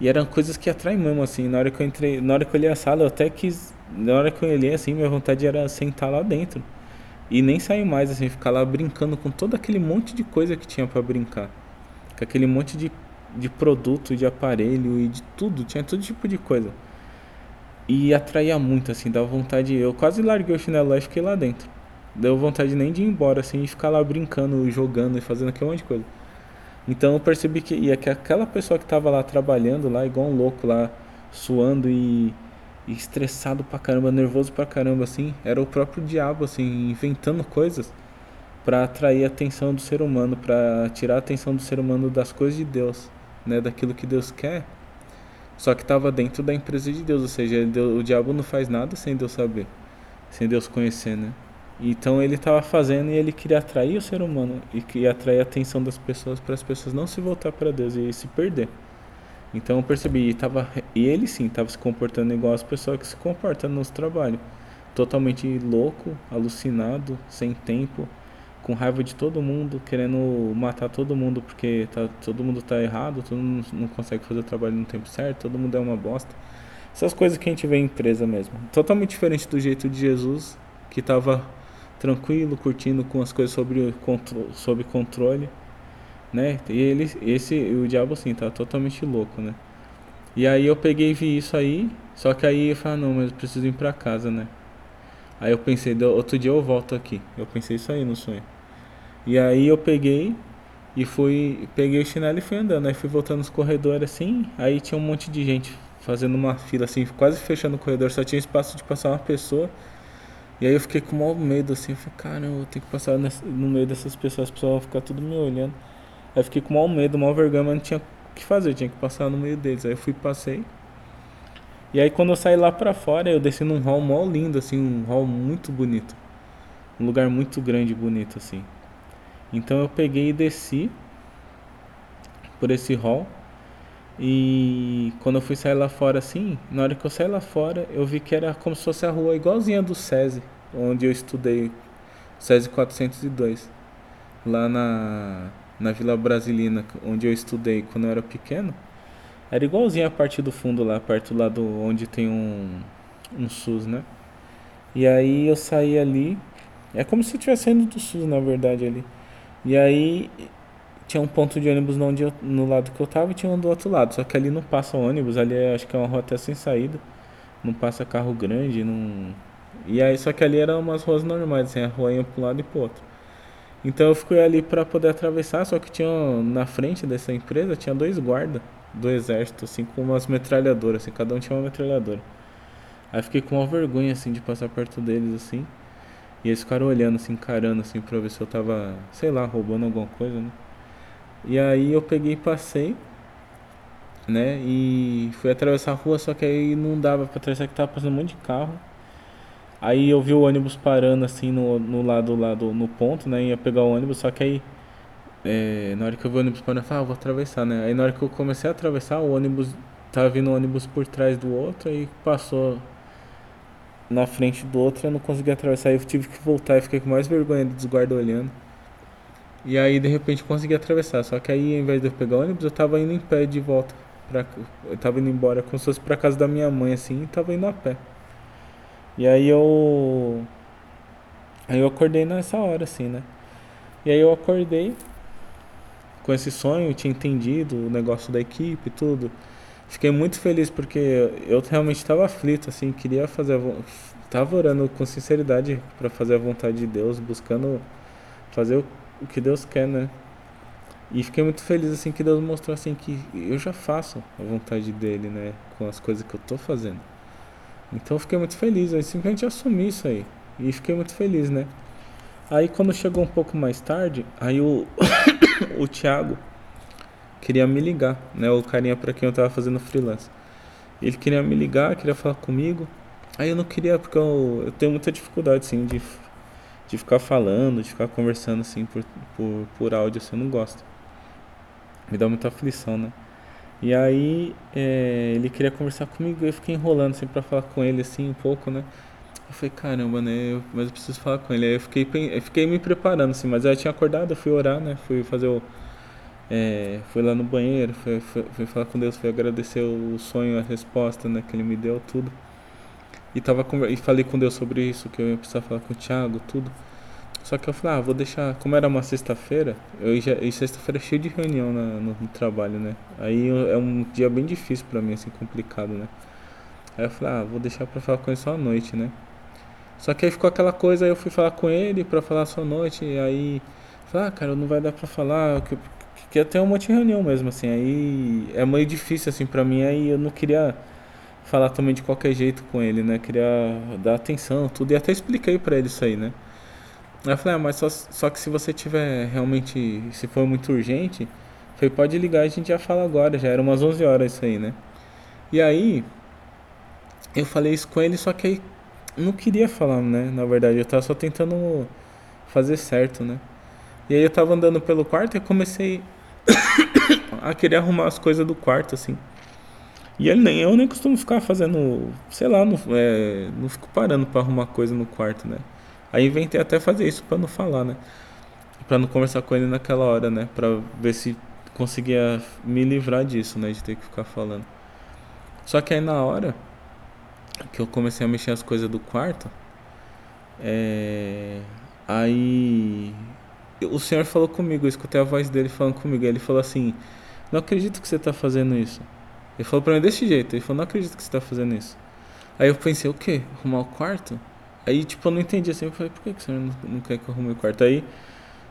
E eram coisas que atraem mesmo, assim. Na hora que eu entrei, na hora que eu olhei a sala, eu até quis. Na hora que eu olhei assim, minha vontade era sentar lá dentro. E nem sair mais, assim, ficar lá brincando com todo aquele monte de coisa que tinha para brincar. Com aquele monte de, de produto, de aparelho e de tudo. Tinha todo tipo de coisa. E atraía muito, assim, dava vontade. Eu quase larguei o chinelo lá e fiquei lá dentro. Deu vontade nem de ir embora, assim, e ficar lá brincando, jogando e fazendo aquele monte de coisa. Então eu percebi que, ia que aquela pessoa que estava lá trabalhando lá, igual um louco lá, suando e, e, estressado pra caramba, nervoso pra caramba, assim, era o próprio diabo, assim, inventando coisas para atrair a atenção do ser humano, para tirar a atenção do ser humano das coisas de Deus, né, daquilo que Deus quer. Só que estava dentro da empresa de Deus, ou seja, Deus, o diabo não faz nada sem Deus saber, sem Deus conhecer, né? Então ele estava fazendo e ele queria atrair o ser humano e queria atrair a atenção das pessoas para as pessoas não se voltar para Deus e se perder. Então eu percebi e, tava, e ele sim estava se comportando igual as pessoas que se comportam no trabalho, totalmente louco, alucinado, sem tempo, com raiva de todo mundo, querendo matar todo mundo porque tá, todo mundo está errado, todo mundo não consegue fazer o trabalho no tempo certo, todo mundo é uma bosta. Essas coisas que a gente vê em empresa mesmo. Totalmente diferente do jeito de Jesus, que estava tranquilo, curtindo com as coisas sobre, sobre controle, né? E ele, esse, o diabo assim, tá totalmente louco, né? E aí eu peguei e vi isso aí, só que aí eu falei, ah, não, mas eu preciso ir pra casa, né? Aí eu pensei, outro dia eu volto aqui. Eu pensei isso aí no sonho. E aí eu peguei e fui, peguei o chinelo e fui andando. Aí fui voltando nos corredores assim, aí tinha um monte de gente fazendo uma fila assim, quase fechando o corredor, só tinha espaço de passar uma pessoa. E aí eu fiquei com maior medo, assim, eu falei, caramba, eu tenho que passar no meio dessas pessoas, as pessoas vão ficar tudo me olhando. Aí eu fiquei com maior medo, maior vergonha, mas não tinha o que fazer, eu tinha que passar no meio deles. Aí eu fui passei. E aí quando eu saí lá pra fora, eu desci num hall mó lindo, assim, um hall muito bonito. Um lugar muito grande e bonito, assim. Então eu peguei e desci por esse hall. E quando eu fui sair lá fora assim, na hora que eu saí lá fora, eu vi que era como se fosse a rua igualzinha do SESI, onde eu estudei, SESI 402, lá na, na Vila Brasilina, onde eu estudei quando eu era pequeno. Era igualzinha a parte do fundo lá, perto lá do onde tem um, um SUS, né? E aí eu saí ali, é como se eu estivesse saindo do SUS, na verdade, ali. E aí tinha um ponto de ônibus no, onde eu, no lado que eu tava e tinha um do outro lado. Só que ali não passa ônibus, ali é, acho que é uma rua até sem saída. Não passa carro grande, não. E aí, só que ali eram umas ruas normais, assim, a rua ia pra um lado e pro outro. Então eu fui ali para poder atravessar, só que tinha na frente dessa empresa tinha dois guardas do exército, assim, com umas metralhadoras, assim, cada um tinha uma metralhadora. Aí fiquei com uma vergonha, assim, de passar perto deles, assim. E eles ficaram olhando, assim, encarando, assim, pra ver se eu tava, sei lá, roubando alguma coisa, né? E aí eu peguei e passei, né? E fui atravessar a rua, só que aí não dava pra atravessar que tava passando um monte de carro. Aí eu vi o ônibus parando assim no, no lado lá no ponto, né? Ia pegar o ônibus, só que aí é, na hora que eu vi o ônibus parando, eu falei, ah, vou atravessar, né? Aí na hora que eu comecei a atravessar, o ônibus tava vindo o ônibus por trás do outro e passou na frente do outro, eu não consegui atravessar, eu tive que voltar e fiquei com mais vergonha dos guardas olhando. E aí de repente consegui atravessar. Só que aí, ao invés de eu pegar ônibus, eu tava indo em pé de volta. Pra, eu tava indo embora, como se fosse pra casa da minha mãe, assim, e tava indo a pé. E aí eu. Aí eu acordei nessa hora, assim, né? E aí eu acordei com esse sonho, tinha entendido o negócio da equipe e tudo. Fiquei muito feliz porque eu realmente estava aflito, assim, queria fazer. Tava orando com sinceridade para fazer a vontade de Deus, buscando fazer o o que Deus quer, né? E fiquei muito feliz assim que Deus mostrou assim que eu já faço a vontade dele, né, com as coisas que eu tô fazendo. Então eu fiquei muito feliz, eu simplesmente assumi isso aí e fiquei muito feliz, né? Aí quando chegou um pouco mais tarde, aí o o Thiago queria me ligar, né, o carinha para quem eu tava fazendo freelance. Ele queria me ligar, queria falar comigo. Aí eu não queria porque eu, eu tenho muita dificuldade assim de de ficar falando, de ficar conversando assim por, por, por áudio, assim, eu não gosto. Me dá muita aflição, né? E aí é, ele queria conversar comigo, eu fiquei enrolando assim pra falar com ele assim um pouco, né? Eu falei, caramba, né? Mas eu preciso falar com ele. Aí eu fiquei, eu fiquei me preparando, assim, mas eu tinha acordado, eu fui orar, né? Fui fazer o. É, fui lá no banheiro, fui, fui, fui, falar com Deus, fui agradecer o sonho, a resposta, né? Que ele me deu, tudo. E, tava, e falei com Deus sobre isso, que eu ia precisar falar com o Thiago, tudo. Só que eu falei, ah, vou deixar. Como era uma sexta-feira, eu já, e sexta-feira é cheio de reunião na, no, no, trabalho, né? Aí é um dia bem difícil pra mim, assim, complicado, né? Aí eu falei, ah, vou deixar pra falar com ele só à noite, né? Só que aí ficou aquela coisa, aí eu fui falar com ele pra falar só à noite, e aí. Falei, ah, cara, não vai dar pra falar, que, que, que até um monte de reunião mesmo, assim. Aí é meio difícil, assim, pra mim, aí eu não queria falar também de qualquer jeito com ele, né? Queria dar atenção, tudo. E até expliquei para ele isso aí, né? Aí eu falei, ah, mas só, só que se você tiver realmente, se for muito urgente, falei, pode ligar, a gente já fala agora, já era umas 11 horas isso aí, né? E aí, eu falei isso com ele, só que aí não queria falar, né? Na verdade, eu tava só tentando fazer certo, né? E aí eu tava andando pelo quarto e comecei a querer arrumar as coisas do quarto, assim. E ele nem, eu nem costumo ficar fazendo, sei lá, não, é, não fico parando para arrumar coisa no quarto, né? Aí inventei até fazer isso para não falar, né? Para não conversar com ele naquela hora, né? Para ver se conseguia me livrar disso, né? De ter que ficar falando. Só que aí na hora que eu comecei a mexer as coisas do quarto, é... aí o senhor falou comigo, eu escutei a voz dele falando comigo. Ele falou assim: Não acredito que você está fazendo isso. Ele falou pra mim desse jeito. Ele falou, não acredito que você tá fazendo isso. Aí eu pensei, o quê? Arrumar o quarto? Aí, tipo, eu não entendi assim. Eu falei, por que, que você não, não quer que eu arrume o quarto? Aí,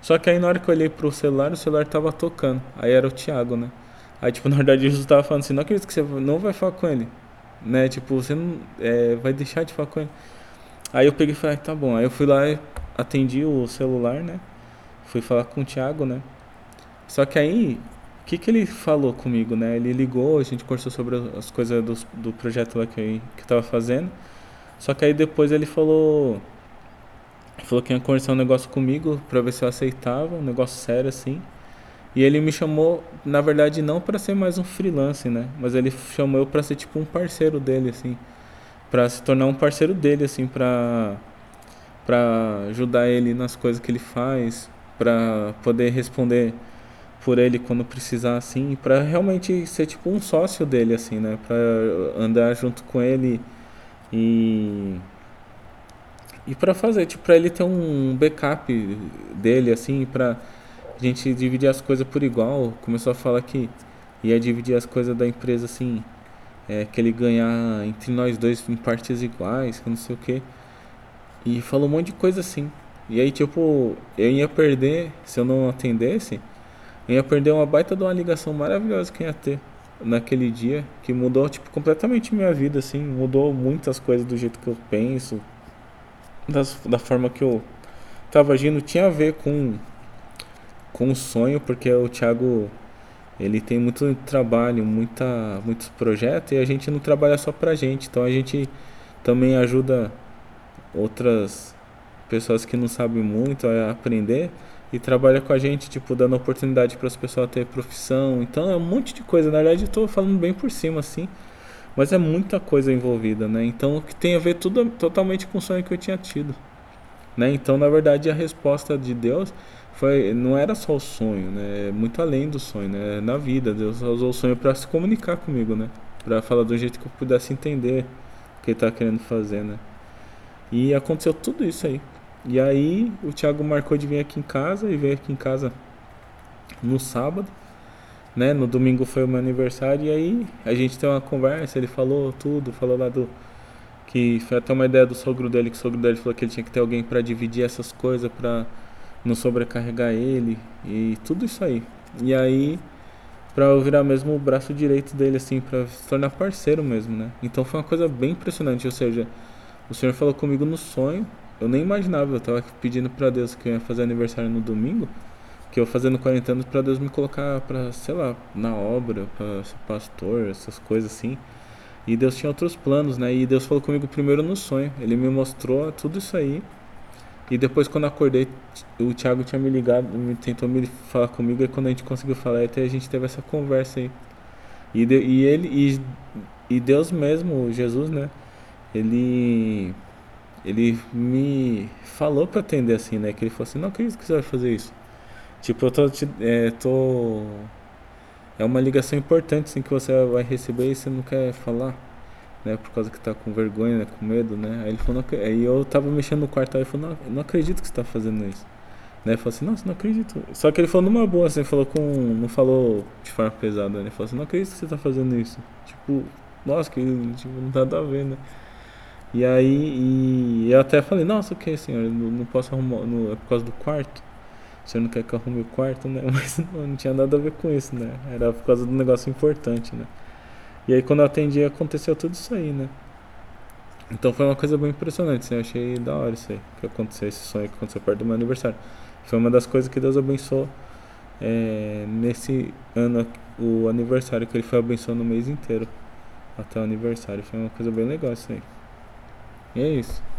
só que aí na hora que eu olhei pro celular, o celular tava tocando. Aí era o Thiago, né? Aí, tipo, na verdade, Jesus tava falando assim, não acredito que você não vai falar com ele. Né? Tipo, você não é, vai deixar de falar com ele. Aí eu peguei e falei, ah, tá bom. Aí eu fui lá e atendi o celular, né? Fui falar com o Thiago, né? Só que aí que, que ele falou comigo, né? Ele ligou, a gente conversou sobre as coisas do, do projeto lá que eu, que tava fazendo. Só que aí depois ele falou. Falou que ia conversar um negócio comigo pra ver se eu aceitava, um negócio sério assim. E ele me chamou, na verdade, não para ser mais um freelance, né? Mas ele chamou eu pra ser tipo um parceiro dele, assim. Pra se tornar um parceiro dele, assim, pra, pra ajudar ele nas coisas que ele faz, pra poder responder por ele quando precisar, assim, para realmente ser tipo um sócio dele, assim, né? Para andar junto com ele e e para fazer, tipo, para ele ter um backup dele, assim, para a gente dividir as coisas por igual. Começou a falar que ia dividir as coisas da empresa, assim, é, que ele ganhar entre nós dois em partes iguais, que não sei o que. E falou um monte de coisa assim. E aí, tipo, eu ia perder se eu não atendesse ia perder uma baita de uma ligação maravilhosa que ia ter naquele dia, que mudou tipo completamente minha vida assim, mudou muitas coisas do jeito que eu penso, das, da forma que eu tava agindo, tinha a ver com com o sonho, porque o Thiago ele tem muito trabalho, muita muitos projetos e a gente não trabalha só pra gente, então a gente também ajuda outras pessoas que não sabem muito a aprender e trabalha com a gente, tipo, dando oportunidade para as pessoas ter profissão. Então é um monte de coisa. Na verdade, eu tô falando bem por cima, assim. Mas é muita coisa envolvida, né? Então, o que tem a ver tudo totalmente com o sonho que eu tinha tido. Né? Então, na verdade, a resposta de Deus foi não era só o sonho, né? É muito além do sonho, né? Na vida, Deus usou o sonho para se comunicar comigo, né? Para falar do jeito que eu pudesse entender o que ele estava querendo fazer, né? E aconteceu tudo isso aí. E aí o Thiago marcou de vir aqui em casa e veio aqui em casa no sábado, né? No domingo foi o meu aniversário e aí a gente tem uma conversa, ele falou tudo, falou lá do que foi até uma ideia do sogro dele, que o sogro dele falou que ele tinha que ter alguém para dividir essas coisas para não sobrecarregar ele e tudo isso aí. E aí para eu virar mesmo o braço direito dele assim, para se tornar parceiro mesmo, né? Então foi uma coisa bem impressionante, ou seja, o Senhor falou comigo no sonho eu nem imaginava, eu tava pedindo para Deus que eu ia fazer aniversário no domingo, que eu fazendo 40 anos para Deus me colocar para, sei lá, na obra, para ser pastor, essas coisas assim. E Deus tinha outros planos, né? E Deus falou comigo primeiro no sonho. Ele me mostrou tudo isso aí. E depois quando acordei, o Thiago tinha me ligado, tentou me falar comigo e quando a gente conseguiu falar, até a gente teve essa conversa aí. E, de, e ele e, e Deus mesmo, Jesus, né? Ele ele me falou para atender assim, né? Que ele falou assim, não acredito que você vai fazer isso. Tipo, eu tô, é, tô... É uma ligação importante, assim, que você vai receber e você não quer falar, né? Por causa que tá com vergonha, né? Com medo, né? Aí ele falou, não, aí eu tava mexendo no quarto, aí ele falou, não, não acredito que você tá fazendo isso. Né? Ele falou assim, nossa, não acredito. Só que ele falou numa boa, assim, falou com... Não falou de forma pesada, né? Ele falou assim, não acredito que você tá fazendo isso. Tipo, nossa, que tipo, não tá a ver, né? E aí e eu até falei, nossa, o que, senhor? Não, não posso arrumar. É por causa do quarto? O senhor não quer que eu arrume o quarto, né? Mas não, não, tinha nada a ver com isso, né? Era por causa do negócio importante, né? E aí quando eu atendi aconteceu tudo isso aí, né? Então foi uma coisa bem impressionante, assim, eu achei da hora isso aí, que aconteceu, esse sonho que aconteceu perto do meu aniversário. Foi uma das coisas que Deus abençoou é, nesse ano, o aniversário, que ele foi abençoando o mês inteiro até o aniversário. Foi uma coisa bem legal isso aí. E é isso.